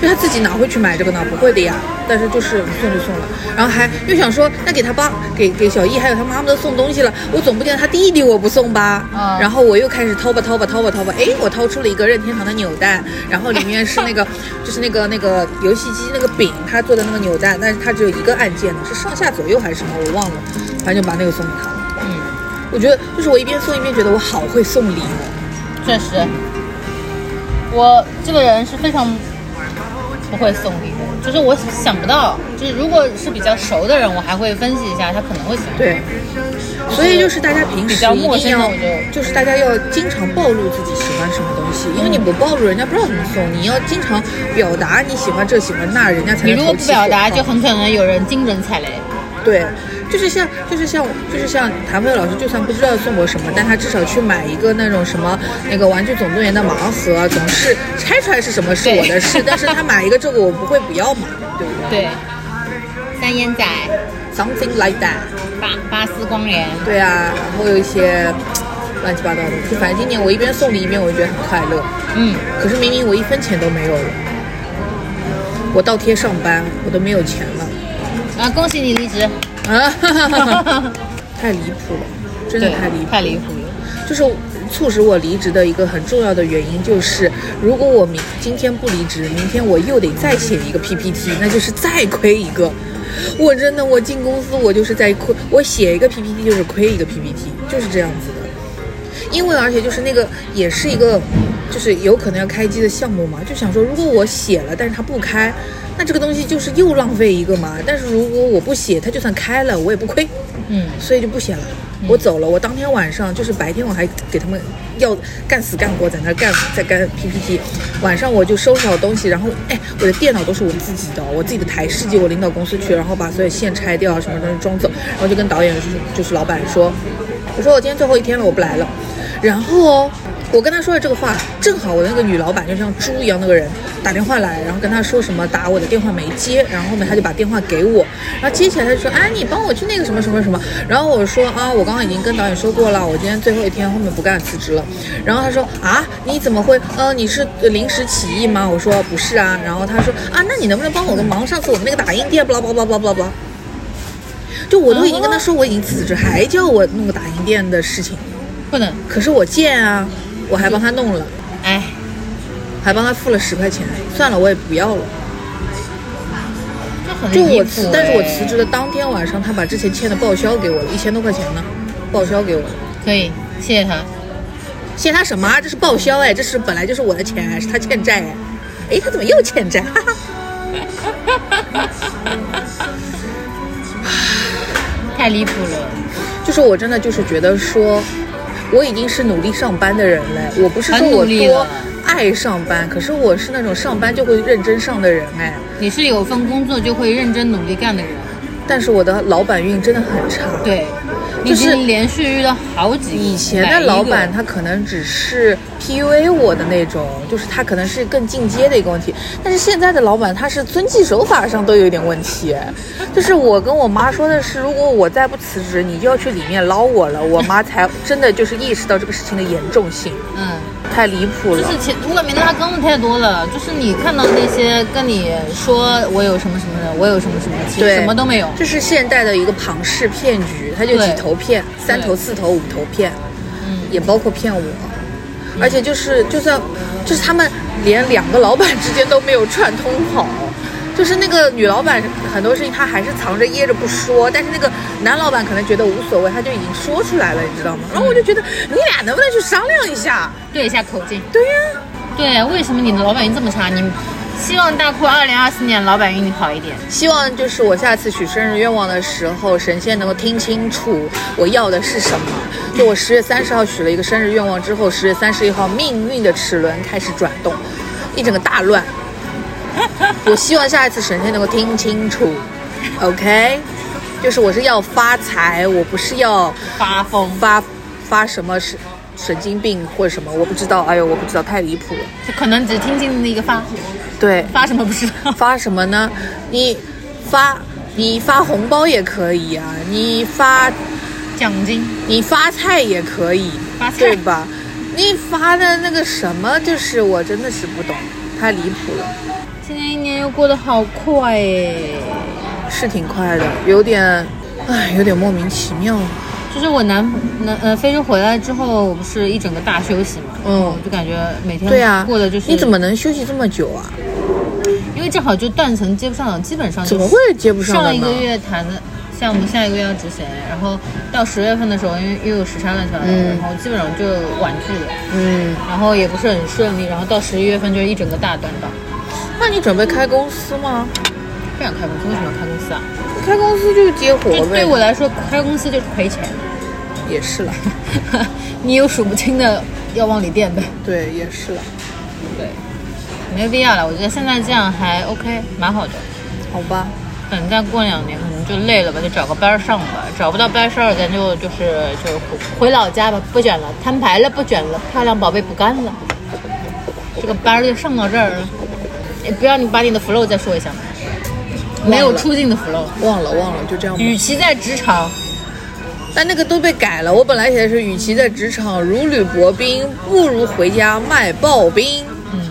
[SPEAKER 2] 就他自己哪会去买这个呢？不会的呀。但是就是送就送了，然后还又想说，那给他爸、给给小易还有他妈妈都送东西了，我总不见他弟弟我不送吧？
[SPEAKER 1] 嗯
[SPEAKER 2] 然后我又开始掏吧掏吧掏吧掏吧，哎，我掏出了一个任天堂的扭蛋，然后里面是那个就是那个那个游戏机那个柄，他做的那个扭蛋，但是它只有一个按键的，是上下左右还是什么我忘了，反正就把那个送给他了。
[SPEAKER 1] 嗯，
[SPEAKER 2] 我觉得就是我一边送一边觉得我好会送礼哦。
[SPEAKER 1] 确实，我这个人是非常不会送礼的，就是我想不到，就是如果是比较熟的人，我还会分析一下他可能会喜欢。
[SPEAKER 2] 对，所以就是大家平时
[SPEAKER 1] 比较陌
[SPEAKER 2] 一定要
[SPEAKER 1] 生的我就
[SPEAKER 2] 就是大家要经常暴露自己喜欢什么东西，因为你不暴露，人家不知道怎么送。你要经常表达你喜欢这喜欢那，人家才能
[SPEAKER 1] 你如果不表达，就很可能有人精准踩雷。
[SPEAKER 2] 对，就是像就是像就是像谭飞老师，就算不知道送我什么，但他至少去买一个那种什么那个《玩具总动员》的盲盒，总是拆出来是什么是我的事，但是他买一个这个我不会不要嘛，对不对
[SPEAKER 1] 对，三烟仔、
[SPEAKER 2] ？Something like that。
[SPEAKER 1] 巴巴斯光年，
[SPEAKER 2] 对啊，然后有一些乱七八糟的，就反正今年我一边送礼一边我就觉得很快乐。
[SPEAKER 1] 嗯，
[SPEAKER 2] 可是明明我一分钱都没有了，我倒贴上班，我都没有钱了
[SPEAKER 1] 啊，恭喜你离职。
[SPEAKER 2] 啊！太离谱了，真的，太离谱。
[SPEAKER 1] 太离谱了。
[SPEAKER 2] 就是促使我离职的一个很重要的原因，就是如果我明今天不离职，明天我又得再写一个 PPT，那就是再亏一个。我真的，我进公司我就是在亏，我写一个 PPT 就是亏一个 PPT，就是这样子的。因为而且就是那个也是一个，就是有可能要开机的项目嘛，就想说如果我写了，但是它不开，那这个东西就是又浪费一个嘛。但是如果我不写，它就算开了，我也不亏。
[SPEAKER 1] 嗯，
[SPEAKER 2] 所以就不写了。我走了，我当天晚上就是白天我还给他们要干死干活在那儿干在干 PPT，晚上我就收拾好东西，然后哎，我的电脑都是我自己的，我自己的台式机，我领导公司去，然后把所有线拆掉，什么东西装走，然后就跟导演就是就是老板说，我说我今天最后一天了，我不来了。然后哦，我跟他说的这个话，正好我那个女老板就像猪一样那个人打电话来，然后跟他说什么打我的电话没接，然后后面他就把电话给我，然后接起来他就说，哎，你帮我去那个什么什么什么，然后我说啊，我刚刚已经跟导演说过了，我今天最后一天，后面不干辞职了。然后他说啊，你怎么会？呃，你是临时起意吗？我说不是啊。然后他说啊，那你能不能帮我个忙？上次我们那个打印店，不拉不拉不拉不拉不拉。就我都已经跟他说我已经辞职，还叫我弄个打印店的事情。
[SPEAKER 1] 不能，
[SPEAKER 2] 可是我贱啊，我还帮他弄了，
[SPEAKER 1] 哎，
[SPEAKER 2] 还帮他付了十块钱。算了，我也不要了。就我辞，但是我
[SPEAKER 1] 哎
[SPEAKER 2] 辞职的当天晚上，他把之前欠的报销给我了，一千多块钱呢，报销给我了。
[SPEAKER 1] 可以，谢谢他。
[SPEAKER 2] 谢他什么啊？这是报销哎，这是本来就是我的钱哎，是他欠债哎。哎，他怎么又欠债？哈哈。
[SPEAKER 1] 太离谱了，
[SPEAKER 2] 就是我真的就是觉得说，我已经是努力上班的人了，我不是说我多爱上班，可是我是那种上班就会认真上的人哎。
[SPEAKER 1] 你是有份工作就会认真努力干的人。
[SPEAKER 2] 但是我的老板运真的很差。
[SPEAKER 1] 对，
[SPEAKER 2] 就是
[SPEAKER 1] 连续遇到好几个。
[SPEAKER 2] 以前的老板他可能只是 PUA 我的那种，就是他可能是更进阶的一个问题，但是现在的老板他是遵纪守法上都有一点问题。就是我跟我妈说的是，如果我再不辞职，你就要去里面捞我了。我妈才真的就是意识到这个事情的严重性，
[SPEAKER 1] 嗯，
[SPEAKER 2] 太离谱了。
[SPEAKER 1] 就是前外面的他更的太多了，就是你看到那些跟你说我有什么什么的，我有什么什么，其实
[SPEAKER 2] 对，
[SPEAKER 1] 什么都没有。
[SPEAKER 2] 这是现代的一个庞氏骗局，他就几头骗，三头、四头、五头骗，
[SPEAKER 1] 嗯，
[SPEAKER 2] 也包括骗我，而且就是就算就是他们连两个老板之间都没有串通好，就是那个女老板很多事情她还是藏着掖着不说，但是那个男老板可能觉得无所谓，他就已经说出来了，你知道吗？然后我就觉得你俩能不能去商量一下？
[SPEAKER 1] 对一下口径。
[SPEAKER 2] 对呀、
[SPEAKER 1] 对，为什么你的老板运这么差？你希望大库二零二四年老板运好一点。
[SPEAKER 2] 希望就是我下次许生日愿望的时候，神仙能够听清楚我要的是什么。就我十月三十号许了一个生日愿望之后，十月三十一号命运的齿轮开始转动，一整个大乱。我希望下一次神仙能够听清楚，OK？就是我是要发财，我不是要
[SPEAKER 1] 发疯，
[SPEAKER 2] 发发什么神神经病或者什么，我不知道。哎呦，我不知道，太离谱了。
[SPEAKER 1] 就可能只听进那个发，
[SPEAKER 2] 对，
[SPEAKER 1] 发什么不知道。
[SPEAKER 2] 发什么呢？你发你发红包也可以啊，你发
[SPEAKER 1] 奖金，
[SPEAKER 2] 你发菜也可以，
[SPEAKER 1] 发菜
[SPEAKER 2] 对吧？你发的那个什么，就是我真的是不懂，太离谱了。
[SPEAKER 1] 今年一年又过得好快哎。
[SPEAKER 2] 是挺快的，有点，唉，有点莫名其妙。
[SPEAKER 1] 就是我南南呃非洲回来之后，我不是一整个大休息嘛，
[SPEAKER 2] 嗯
[SPEAKER 1] 我就感觉每天
[SPEAKER 2] 对啊，
[SPEAKER 1] 过的就是
[SPEAKER 2] 你怎么能休息这么久啊？
[SPEAKER 1] 因为正好就断层接不上了，基本上就
[SPEAKER 2] 怎么会接不上的
[SPEAKER 1] 上一个月谈的项目，下一个月要执行，然后到十月份的时候，因为又有时差乱七八糟然后基本上就婉拒了，
[SPEAKER 2] 嗯，
[SPEAKER 1] 然后也不是很顺利，然后到十一月份就是一整个大断档。
[SPEAKER 2] 那你准备开公司吗？
[SPEAKER 1] 不想开公司，为什么要开公司啊？
[SPEAKER 2] 开公司就是接活呗。
[SPEAKER 1] 对我来说，开公司就是赔钱，
[SPEAKER 2] 也是了，
[SPEAKER 1] 你有数不清的要往里垫呗。
[SPEAKER 2] 对，也是了，
[SPEAKER 1] 对，没有必要了。我觉得现在这样还 OK，蛮好的。
[SPEAKER 2] 好吧。
[SPEAKER 1] 等再过两年可能就累了吧，就找个班上吧。找不到班儿上，咱就就是就回回老家吧，不卷了，摊牌了，不卷了，漂亮宝贝不干了。这个班就上到这儿了。哎，不要你把你的 flow 再说一下？没有出镜的 flow。
[SPEAKER 2] 忘了忘了，就这样吧。
[SPEAKER 1] 与其在职场，
[SPEAKER 2] 但那个都被改了。我本来写的是，与其在职场如履薄冰，不如回家卖刨冰。
[SPEAKER 1] 嗯，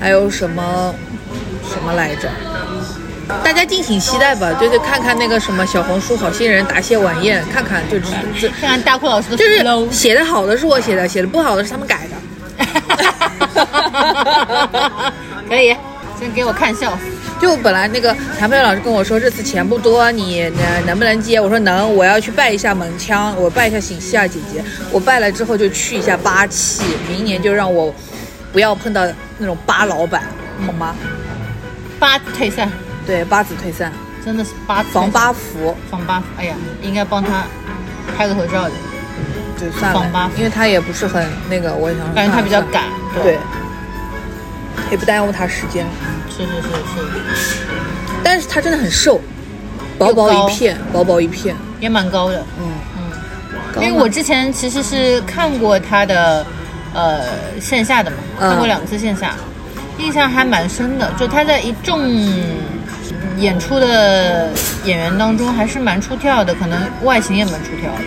[SPEAKER 2] 还有什么什么来着？大家敬请期待吧，就是看看那个什么小红书好心人答谢晚宴，看看就知知，
[SPEAKER 1] 看看大库老师的
[SPEAKER 2] 就是。写的好的是我写的，写的不好的是他们改的。
[SPEAKER 1] 可以，先给我看笑。
[SPEAKER 2] 就本来那个谭佩老师跟我说这次钱不多，你能能不能接？我说能，我要去拜一下门腔，我拜一下醒西亚姐姐。我拜了之后就去一下八气，明年就让我不要碰到那种八老板，好吗？
[SPEAKER 1] 八退散，
[SPEAKER 2] 对，八字退散，
[SPEAKER 1] 真的是八
[SPEAKER 2] 防八福
[SPEAKER 1] 防八福。哎呀，应该帮他拍个合照的，
[SPEAKER 2] 就算
[SPEAKER 1] 防八福，
[SPEAKER 2] 了因为他也不是很那个，我也想说
[SPEAKER 1] 感觉他比较赶。
[SPEAKER 2] 对，也不耽误他时间。
[SPEAKER 1] 是是是是，
[SPEAKER 2] 但是他真的很瘦，薄薄一片，薄薄一片，
[SPEAKER 1] 也蛮高的。
[SPEAKER 2] 嗯，
[SPEAKER 1] 嗯，因为我之前其实是看过他的呃线下的嘛，
[SPEAKER 2] 嗯
[SPEAKER 1] 看过两次线下，印象还蛮深的。就他在一众演出的演员当中还是蛮出挑的，可能外形也蛮出挑的。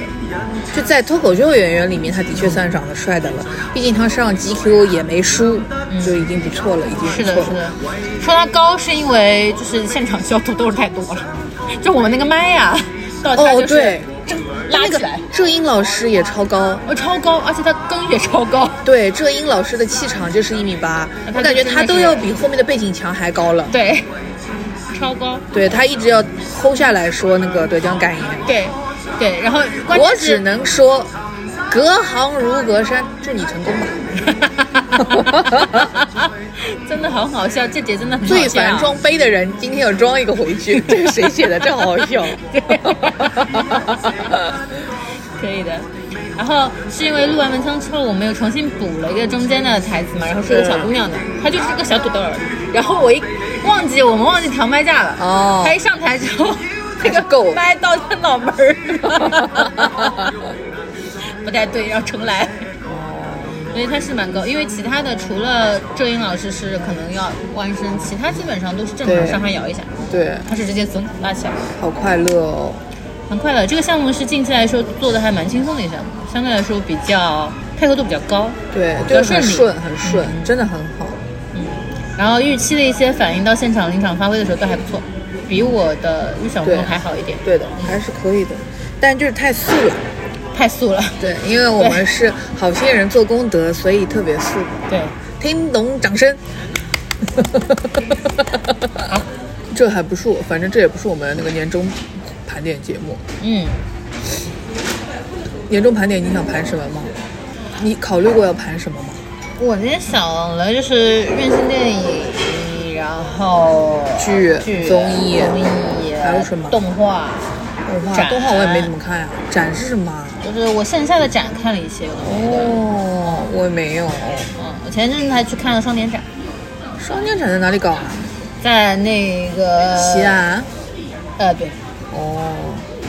[SPEAKER 2] 就在脱口秀演员里面，他的确算长得帅的了。毕竟他上 GQ 也没输，就已经不错了，已经
[SPEAKER 1] 是的，
[SPEAKER 2] 不错了。
[SPEAKER 1] 是的。说他高是因为就是现场消土豆太多了，就我们那个麦呀，
[SPEAKER 2] 哦，
[SPEAKER 1] 就是
[SPEAKER 2] 对，那个
[SPEAKER 1] 拉起来，
[SPEAKER 2] 浙英老师也超高，
[SPEAKER 1] 哦超高，而且他根也超高。
[SPEAKER 2] 对，浙英老师的气场就是一米八，我感觉他都要比后面的背景墙还高了。
[SPEAKER 1] 对，超高。
[SPEAKER 2] 对他一直要抠下来说那个得奖感言，
[SPEAKER 1] 对，对，然后关
[SPEAKER 2] 我只能说，隔行如隔山，祝你成功吧。
[SPEAKER 1] 真的很好笑，这节真的很好笑。
[SPEAKER 2] 最烦装杯的人，今天要装一个回去。这个谁写的？真好笑。
[SPEAKER 1] 可以的。然后是因为录完文章之后，我们又重新补了一个中间的台词嘛，然后是个小姑娘的，她就是个小土豆儿。然后我一忘记我们忘记调麦架了，
[SPEAKER 2] 哦
[SPEAKER 1] 她一上台之后，那个
[SPEAKER 2] 狗
[SPEAKER 1] 麦到她脑门儿，不太对，要重来。所以他是蛮高，因为其他的除了郑英老师是可能要弯身，其他基本上都是正常
[SPEAKER 2] 对
[SPEAKER 1] 上下摇一下，
[SPEAKER 2] 对，
[SPEAKER 1] 他是直接总拉起来。
[SPEAKER 2] 好快乐哦。
[SPEAKER 1] 蛮快乐。这个项目是近期来说做的还蛮轻松的一个项目，相对来说比较配合度比较高。
[SPEAKER 2] 对，
[SPEAKER 1] 比较
[SPEAKER 2] 就是很
[SPEAKER 1] 顺利
[SPEAKER 2] 顺，很顺，真的很好。
[SPEAKER 1] 嗯，然后预期的一些反应到现场临场发挥的时候都还不错，比我的预想中还好一点。
[SPEAKER 2] 对的，还是可以的，但就是太素了。
[SPEAKER 1] 太素了。
[SPEAKER 2] 对，因为我们是好心人做功德，所以特别素。
[SPEAKER 1] 对，
[SPEAKER 2] 听懂掌声。这还不是我，反正这也不是我们那个年终盘点节目。
[SPEAKER 1] 嗯，
[SPEAKER 2] 年终盘点你想盘什么吗？你考虑过要盘什么吗？
[SPEAKER 1] 我今天想了就是院线电影，然后
[SPEAKER 2] 剧
[SPEAKER 1] 剧、
[SPEAKER 2] 综艺
[SPEAKER 1] 综艺，
[SPEAKER 2] 还有什么
[SPEAKER 1] 动画。
[SPEAKER 2] 动画，动画我也没怎么看呀。展是什么啊？
[SPEAKER 1] 就是我线下的展看了一些，
[SPEAKER 2] 哦，我也没有。
[SPEAKER 1] 嗯，我前阵子还去看了双年展，
[SPEAKER 2] 双年展在哪里搞啊？
[SPEAKER 1] 在那个
[SPEAKER 2] 西，安。
[SPEAKER 1] 呃，对，
[SPEAKER 2] 哦，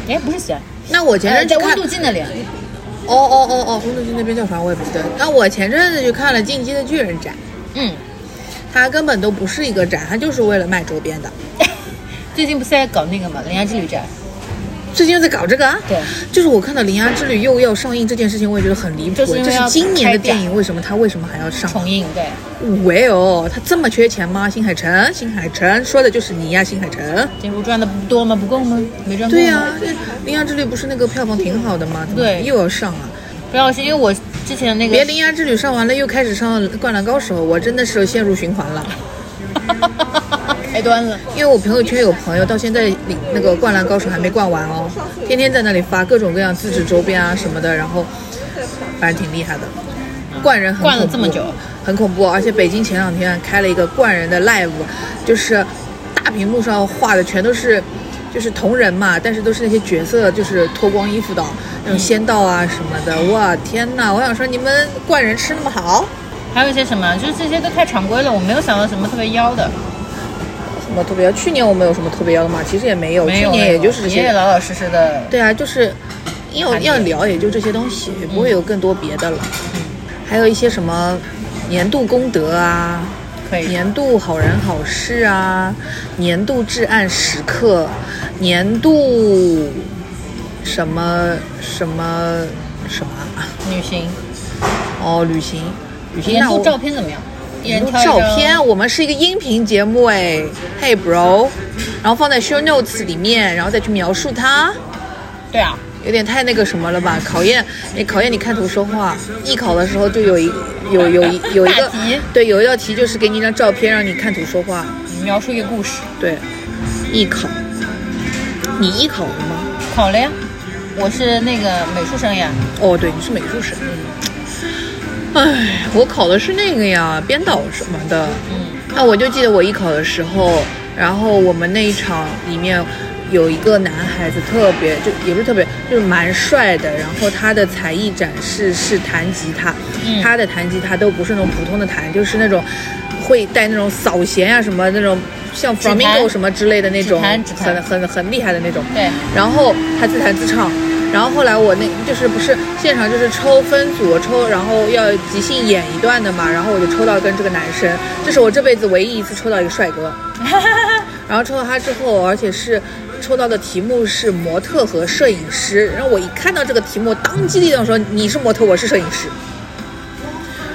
[SPEAKER 1] 哎，不是西安，
[SPEAKER 2] 那我前
[SPEAKER 1] 呃在温度计那里。
[SPEAKER 2] 哦哦哦哦，温度计那边叫啥我也不记得。那我前阵子去看了《进击的巨人》展，
[SPEAKER 1] 嗯，
[SPEAKER 2] 它根本都不是一个展，它就是为了卖周边的。
[SPEAKER 1] 最近不是在搞那个嘛《铃芽之旅》展？
[SPEAKER 2] 最近又在搞这个啊？
[SPEAKER 1] 对，
[SPEAKER 2] 就是我看到《铃芽之旅》又要上映这件事情，我也觉得很离谱。这是
[SPEAKER 1] 就是因为要
[SPEAKER 2] 今年的电影，为什么它为什么还要上？
[SPEAKER 1] 重映对。
[SPEAKER 2] 喂哦，他这么缺钱吗？新海诚，新海诚说的就是你呀，新海诚。
[SPEAKER 1] 这部赚的不多吗？不够吗？没赚够。
[SPEAKER 2] 对呀、这《铃芽之旅》不是那个票房挺好的吗？
[SPEAKER 1] 对
[SPEAKER 2] 又要上啊？
[SPEAKER 1] 不要是因为我之前那个
[SPEAKER 2] 别《铃芽之旅》上完了，又开始上《灌篮高手》，我真的是陷入循环了。
[SPEAKER 1] 开端了。
[SPEAKER 2] 因为我朋友圈有朋友到现在领那个《灌篮高手》还没灌完哦，天天在那里发各种各样自制周边啊什么的，然后反正挺厉害的。灌人很
[SPEAKER 1] 灌了这么久，
[SPEAKER 2] 很恐怖，而且北京前两天开了一个灌人的 live，就是大屏幕上画的全都是。就是同人嘛，但是都是那些角色，就是脱光衣服的那种仙道啊什么的。哇，天哪！我想说，你们灌人吃那么好，
[SPEAKER 1] 还有一些什么，就是这些都太常规了，我没有想到什么特别妖的。
[SPEAKER 2] 什么特别要？去年我们有什么特别要的吗？其实也没有，
[SPEAKER 1] 没有，
[SPEAKER 2] 去年也就是这些
[SPEAKER 1] 也老老实实的。
[SPEAKER 2] 对啊，就是要要聊也就这些东西，也不会有更多别的了。嗯还有一些什么年度功德啊，
[SPEAKER 1] 可以。
[SPEAKER 2] 年度好人好事啊，年度至暗时刻，年度什么什么什么啊
[SPEAKER 1] 女行
[SPEAKER 2] 哦，旅行旅行
[SPEAKER 1] 年度照片怎么样？
[SPEAKER 2] 照片，我们是一个音频节目哎，Hey bro，然后放在 show notes 里面，然后再去描述它。
[SPEAKER 1] 对啊，
[SPEAKER 2] 有点太那个什么了吧？考验你考验你看图说话。艺考的时候就有一有有一有一个
[SPEAKER 1] 题
[SPEAKER 2] 对有一道题就是给你一张照片让你看图说话。
[SPEAKER 1] 描述一个故事。
[SPEAKER 2] 对，艺考，你艺考了吗？
[SPEAKER 1] 考了呀，我是那个美术生呀。
[SPEAKER 2] 哦，对，你是美术生。唉，我考的是那个呀，编导什么的。
[SPEAKER 1] 嗯，
[SPEAKER 2] 那我就记得我艺考的时候，然后我们那一场里面有一个男孩子特别，就也不是特别，就是蛮帅的。然后他的才艺展示是弹吉他，
[SPEAKER 1] 嗯
[SPEAKER 2] 他的弹吉他都不是那种普通的弹，就是那种会带那种扫弦啊什么那种，像 flamingo 什么之类的那种很很很厉害的那种。
[SPEAKER 1] 对，
[SPEAKER 2] 然后他自弹自唱，然后后来我那就是不是现场就是抽分组抽，然后要即兴演一段的嘛，然后我就抽到跟这个男生，这是我这辈子唯一一次抽到一个帅哥，然后抽到他之后，而且是抽到的题目是模特和摄影师，然后我一看到这个题目，当机立断说你是模特，我是摄影师，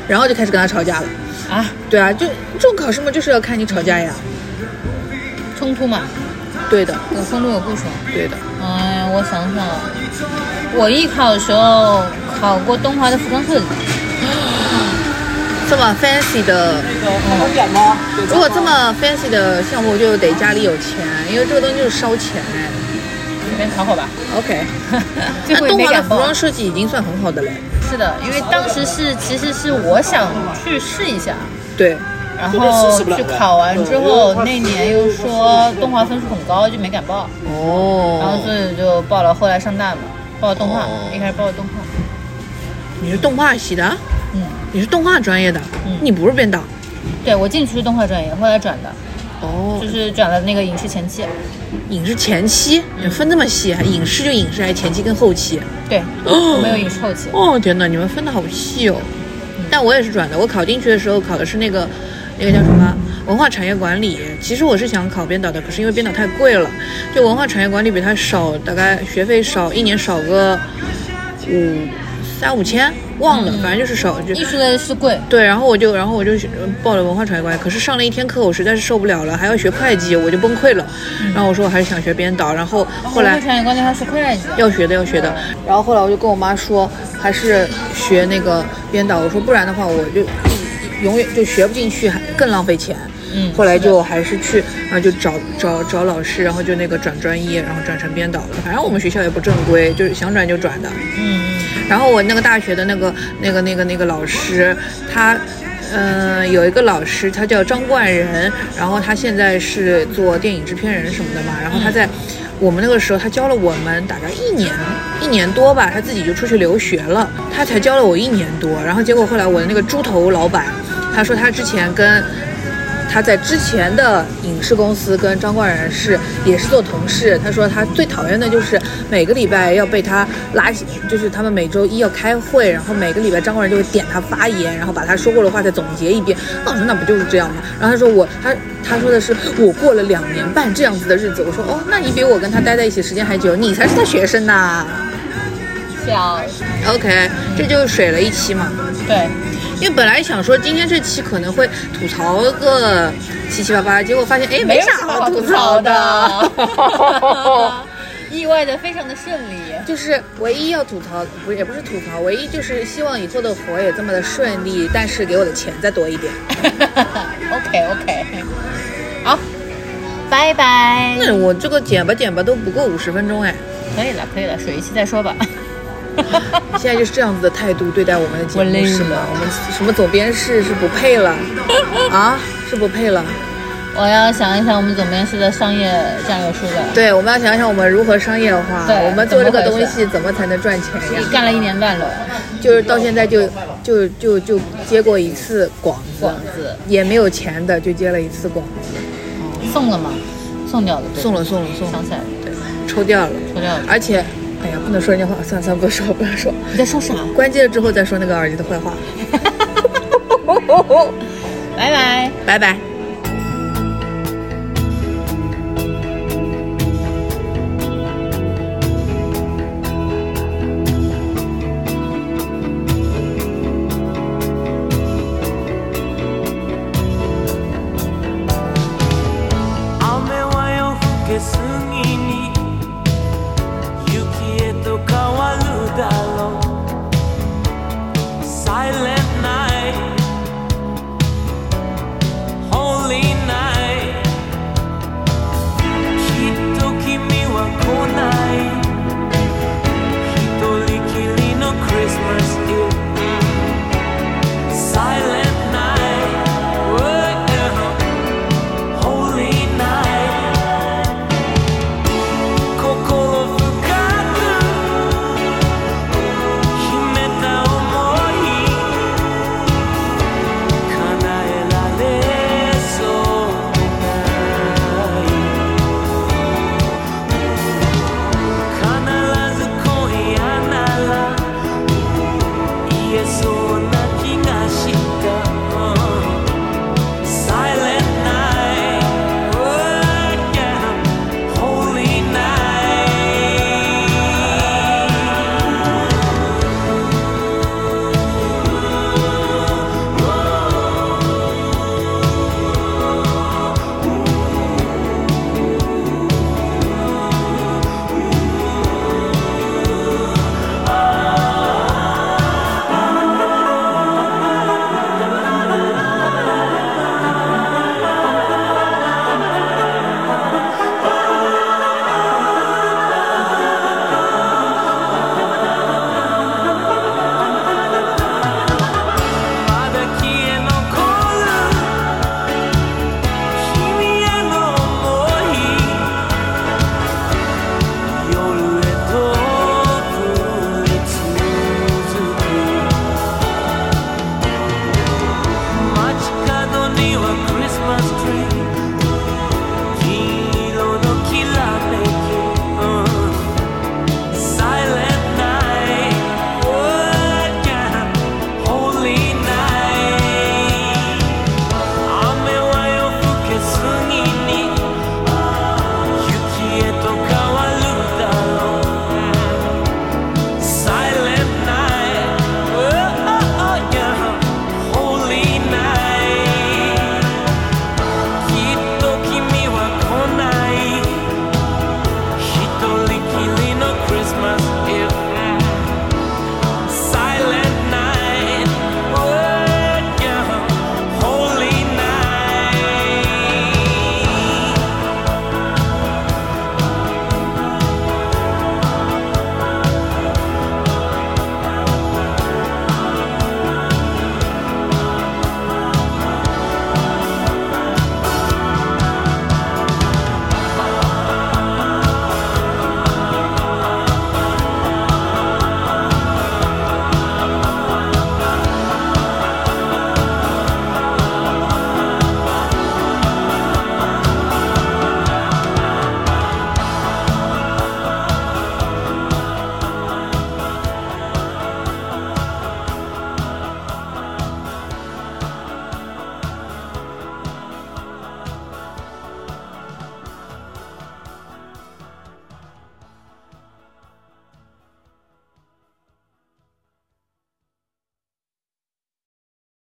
[SPEAKER 2] 然后就开始跟他吵架了。
[SPEAKER 1] 啊，
[SPEAKER 2] 对啊，就这种考试嘛，就是要看你吵架呀。
[SPEAKER 1] 冲突嘛，
[SPEAKER 2] 对的，
[SPEAKER 1] 有冲突有不爽。
[SPEAKER 2] 对的。
[SPEAKER 1] 嗯，我想想，我艺考的时候考过东华的服装设计。
[SPEAKER 2] 这么 fancy 的如果这么 fancy 的项目，就得家里有钱，因为这个东西就是烧钱哎。
[SPEAKER 1] 随便考考吧。
[SPEAKER 2] OK，那东华的服装设计已经算很好的了。
[SPEAKER 1] 是的，因为当时是其实是我想去试一下，
[SPEAKER 2] 对，
[SPEAKER 1] 然后去考完之后，那年又说动画分数很高，就没敢报，哦然后
[SPEAKER 2] 哦，
[SPEAKER 1] 所以就报了，后来上大嘛，报了动画，
[SPEAKER 2] 哦
[SPEAKER 1] 一开始报了动画。
[SPEAKER 2] 你是动画系的，
[SPEAKER 1] 嗯，
[SPEAKER 2] 你是动画专业的，
[SPEAKER 1] 嗯
[SPEAKER 2] 你不是编导。
[SPEAKER 1] 对我进去是动画专业，后来转的，
[SPEAKER 2] 哦
[SPEAKER 1] 就，是转了那个影视前期。
[SPEAKER 2] 影视前期，你分这么细，还影视就影视，还前期跟后期。
[SPEAKER 1] 对，我没有影视后期。
[SPEAKER 2] 哦天哪，你们分的好细哦。但我也是转的，我考进去的时候考的是那个，那个叫什么文化产业管理。其实我是想考编导的，可是因为编导太贵了，就文化产业管理比它少，大概学费少，一年少个五三五千，忘了，反正就是少就
[SPEAKER 1] 艺术类是贵，
[SPEAKER 2] 对，然后我就，然后我就呃报了文化产业管理，可是上了一天课，我实在是受不了了，还要学会计，我就崩溃了。然后我说我还是想学编导，然后后来
[SPEAKER 1] 文化产业管理还是会计。
[SPEAKER 2] 要学的要学的。然后后来我就跟我妈说，还是学那个编导。我说不然的话，我就永远就学不进去，还更浪费钱。
[SPEAKER 1] 嗯
[SPEAKER 2] 后来就还是去，然后就找找找老师，然后就那个转专业，然后转成编导了。反正我们学校也不正规，就是想转就转的。
[SPEAKER 1] 嗯
[SPEAKER 2] 然后我那个大学的那个那个那个那个老师，他。嗯，有一个老师，他叫张冠仁，然后他现在是做电影制片人什么的嘛。然后他在我们那个时候，他教了我们大概一年一年多吧，他自己就出去留学了，他才教了我一年多。然后结果后来我的那个猪头老板，他说他之前跟他在之前的影视公司跟张冠然是也是做同事。他说他最讨厌的就是每个礼拜要被他拉起，就是他们每周一要开会，然后每个礼拜张冠然就会点他发言，然后把他说过的话再总结一遍。那我说那不就是这样吗？然后他说我他他说的是我过了两年半这样子的日子。我说哦，那你比我跟他待在一起时间还久，你才是他学生呐。
[SPEAKER 1] 笑。
[SPEAKER 2] OK，这就是水了一期嘛。
[SPEAKER 1] 对，
[SPEAKER 2] 因为本来想说今天这期可能会吐槽个七七八八，结果发现哎
[SPEAKER 1] 没
[SPEAKER 2] 啥
[SPEAKER 1] 好
[SPEAKER 2] 吐
[SPEAKER 1] 吐槽
[SPEAKER 2] 的
[SPEAKER 1] 的。意外的非常的顺利。
[SPEAKER 2] 就是唯一要吐槽，不也不是吐槽，唯一就是希望以后的活也这么的顺利，但是给我的钱再多一点。
[SPEAKER 1] OK OK，好，拜拜。
[SPEAKER 2] 那我这个剪吧剪吧都不够五十分钟哎，
[SPEAKER 1] 可以了可以了，水一期再说吧。
[SPEAKER 2] 现在就是这样子的态度对待我们的节目是吗？我们什么总编室是不配了 啊？是不配了。
[SPEAKER 1] 我要想一想我们总编室的商业战略书了。
[SPEAKER 2] 对，我们要想一想我们如何商业化，
[SPEAKER 1] 对
[SPEAKER 2] 我们做这个东西怎么才能赚钱呀？
[SPEAKER 1] 干了一年半了，
[SPEAKER 2] 就是到现在就就就就接过一次广子，
[SPEAKER 1] 广子
[SPEAKER 2] 也没有钱的就接了一次广子，
[SPEAKER 1] 送了吗？送掉了，
[SPEAKER 2] 送了送了送了，
[SPEAKER 1] 想起来了，
[SPEAKER 2] 对，抽掉了，
[SPEAKER 1] 抽掉了。
[SPEAKER 2] 而且，哎呀，不能说人家话，算了算了，不说不要说，
[SPEAKER 1] 你在说啥？
[SPEAKER 2] 关机了之后再说那个耳机的坏话，
[SPEAKER 1] 拜拜。
[SPEAKER 2] 拜拜。